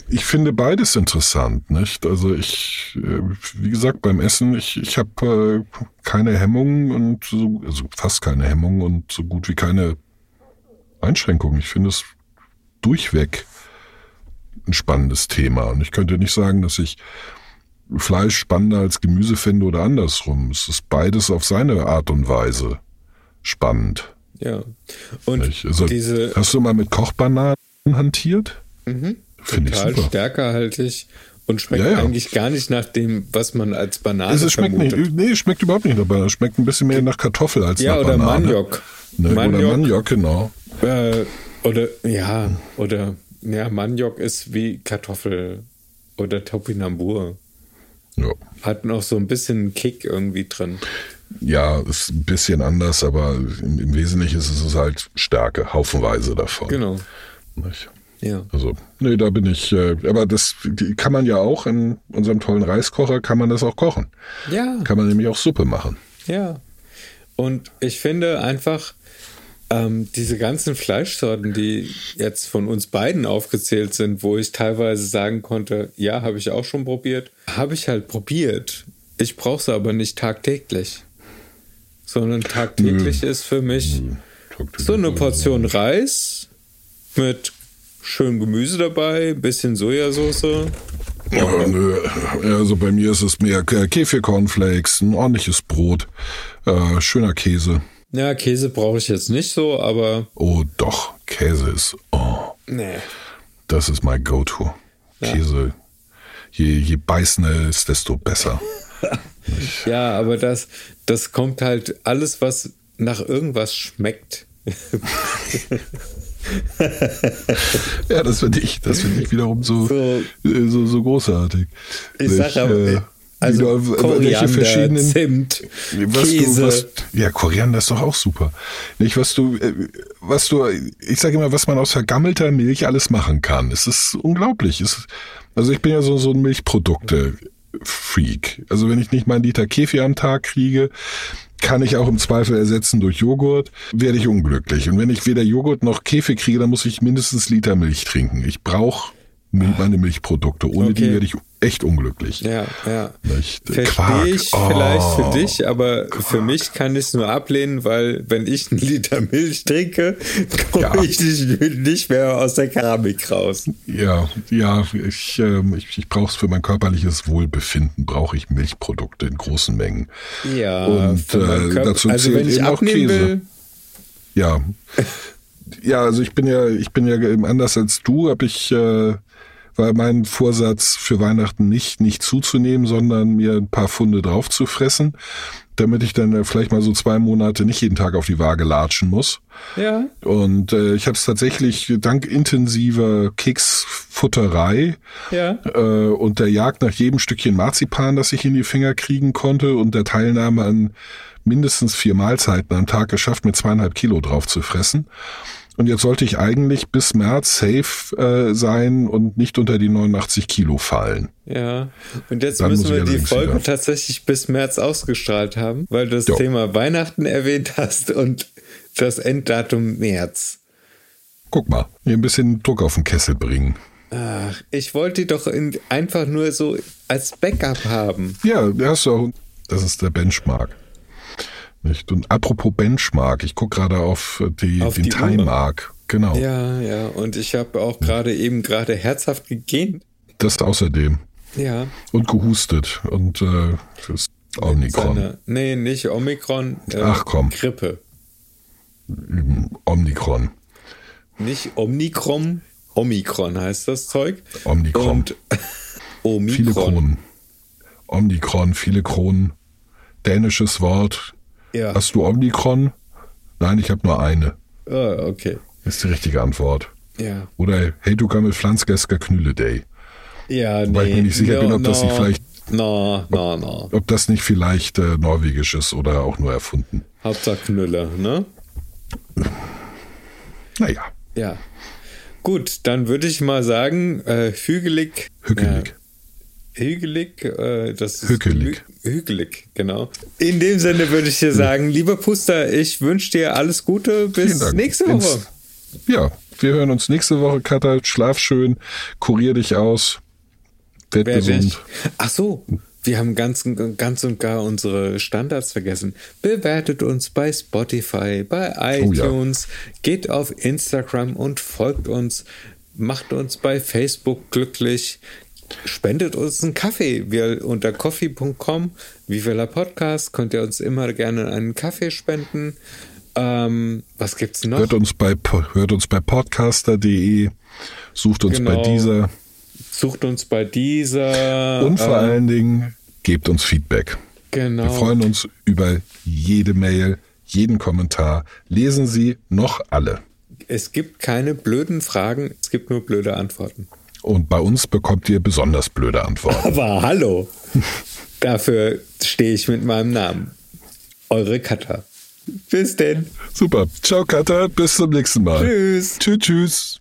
ich- finde beides interessant, nicht? Also ich, äh, wie gesagt, beim Essen, ich, ich habe äh, keine Hemmungen und so, also fast keine Hemmungen und so gut wie keine Einschränkungen. Ich finde es durchweg ein spannendes Thema. Und ich könnte nicht sagen, dass ich Fleisch spannender als Gemüse fände oder andersrum. Es ist beides auf seine Art und Weise spannend. Ja. Und? Also, diese hast du mal mit Kochbananen hantiert? Finde ich total super. stärkerhaltig und schmeckt Ja, ja. eigentlich gar nicht nach dem, was man als Banane Also es schmeckt vermutet. nicht, nee, schmeckt überhaupt nicht nach Banane. Es schmeckt ein bisschen mehr nach Kartoffel als Ja, nach oder Banane. Maniok. Ne? Oder Maniok. Maniok, genau. Äh, oder ja, oder ja, Maniok ist wie Kartoffel oder Topinambur. Ja. Hat noch so ein bisschen Kick irgendwie drin. Ja, ist ein bisschen anders, aber im, im Wesentlichen ist es halt Stärke, haufenweise davon. Genau. Nicht? Ja. Also, nee, da bin ich, äh, aber das die kann man ja auch in unserem tollen Reiskocher, kann man das auch kochen. Ja, Kann man nämlich auch Suppe machen. ja. Und ich finde einfach, ähm, diese ganzen Fleischsorten, die jetzt von uns beiden aufgezählt sind, wo ich teilweise sagen konnte, ja, habe ich auch schon probiert, habe ich halt probiert. Ich brauche sie aber nicht tagtäglich. Sondern tagtäglich ist für mich so eine Portion Reis mit schön Gemüse dabei, bisschen Sojasauce. Ja. Also bei mir ist es mehr K- Käfircornflakes, ein ordentliches Brot, äh, schöner Käse. Ja, Käse brauche ich jetzt nicht so, aber Oh doch, Käse ist, oh, nee. das ist mein Go-To. Käse, je, je beißender ist, desto besser. [laughs] Ja, aber das, das kommt halt alles, was nach irgendwas schmeckt. Ja, das finde ich, das finde ich wiederum so, So. äh, so, so großartig. Ich sag aber, äh, also wieder- Koriander, Zimt, was Käse. Du, was, ja, Koriander ist doch auch super. Nicht, was du, äh, was du, ich sage immer, was man aus vergammelter Milch alles machen kann. Es ist unglaublich. Es, also ich bin ja so, so ein Milchprodukte-Freak. Also wenn ich nicht mal einen Liter Kefir am Tag kriege, kann ich auch im Zweifel ersetzen durch Joghurt, werde ich unglücklich. Und wenn ich weder Joghurt noch Kefir kriege, dann muss ich mindestens Liter Milch trinken. Ich brauche meine Milchprodukte. Ohne die Okay. werde ich echt unglücklich. Ja, ja. Verstehe Quark. ich vielleicht Oh. für dich, aber für mich kann ich es nur ablehnen, weil wenn ich einen Liter Milch trinke, [laughs] komme Ja. ich nicht, nicht mehr aus der Keramik raus. Ja, ja, ich, ähm, ich, ich brauche es für mein körperliches Wohlbefinden, brauche ich Milchprodukte in großen Mengen. Ja, Und, äh, dazu also zählt wenn ich eben auch Käse. will, Ja. ja, also ich bin ja, ich bin ja eben anders als du, habe ich, äh, war mein Vorsatz für Weihnachten nicht, nicht zuzunehmen, sondern mir ein paar Funde drauf zu fressen, damit ich dann äh, vielleicht mal so zwei Monate nicht jeden Tag auf die Waage latschen muss. ja, Und äh, ich habe es tatsächlich dank intensiver Keksfutterei ja, äh, und der Jagd nach jedem Stückchen Marzipan, das ich in die Finger kriegen konnte und der Teilnahme an mindestens vier Mahlzeiten am Tag geschafft, mit zweieinhalb Kilo drauf zu fressen. Und jetzt sollte ich eigentlich bis März safe äh, sein und nicht unter die 89 Kilo fallen. Ja, und jetzt Dann müssen wir die allerdings Folge wieder. tatsächlich bis März ausgestrahlt haben, weil du das Jo. Thema Weihnachten erwähnt hast und das Enddatum März. Guck mal, hier ein bisschen Druck auf den Kessel bringen. Ach, ich wollte die doch in, einfach nur so als Backup haben. Ja, hast du auch. Das ist der Benchmark. Nicht? Und apropos Benchmark, ich gucke gerade auf, die, Auf den die Time Uhr. Mark. Genau. Ja, ja, und ich habe auch gerade eben gerade herzhaft gegähnt. Das außerdem. Ja. Und gehustet. Und äh, das Omikron. Seine, nee, nicht Omikron. Äh, Ach, komm. Grippe. Omikron. Nicht Omikron. Omikron heißt das Zeug. Omikron. Und [laughs] Omikron. Viele Kronen. Omikron, viele Kronen. Dänisches Wort. Ja. Hast du Omikron? Nein, ich habe nur eine. Ah, okay. Ist die richtige Antwort. Ja. Oder hey, du gammel Pflanzgesker Knülle Day. Ja, nee. Weil ich mir nicht sicher no, bin, ob das no, nicht vielleicht- No, no, no. Ob das nicht vielleicht äh, norwegisch ist oder auch nur erfunden. Hauptsache Knüller, ne? Naja, Ja. Gut, dann würde ich mal sagen, äh, hügelig. hückelig. Ja, hügelig, äh, das ist Hückelig. hü- Hügelig, genau. In dem Sinne würde ich dir sagen, lieber Puster, ich wünsche dir alles Gute. Bis nächste Ins- Woche. Ja, wir hören uns nächste Woche, Katha. Schlaf schön, kurier dich aus, werd Werde gesund. Ach so, wir haben ganz, ganz und gar unsere Standards vergessen. Bewertet uns bei Spotify, bei Oh ja. iTunes, geht auf Instagram und folgt uns, macht uns bei Facebook glücklich, spendet uns einen Kaffee. Wir unter coffee.com, Vivella Podcast, könnt ihr uns immer gerne einen Kaffee spenden. Ähm, was gibt's noch? Hört uns bei, hört uns bei podcaster.de, sucht uns bei Genau. dieser Sucht uns bei dieser. und vor äh, allen Dingen gebt uns Feedback. Genau. Wir freuen uns über jede Mail, jeden Kommentar. Lesen Sie noch alle. Es gibt keine blöden Fragen, es gibt nur blöde Antworten. Und bei uns bekommt ihr besonders blöde Antworten. Aber hallo, dafür stehe ich mit meinem Namen. Eure Katha. Bis denn. Super. Ciao, Katha. Bis zum nächsten Mal. Tschüss. Tschüss, tschüss.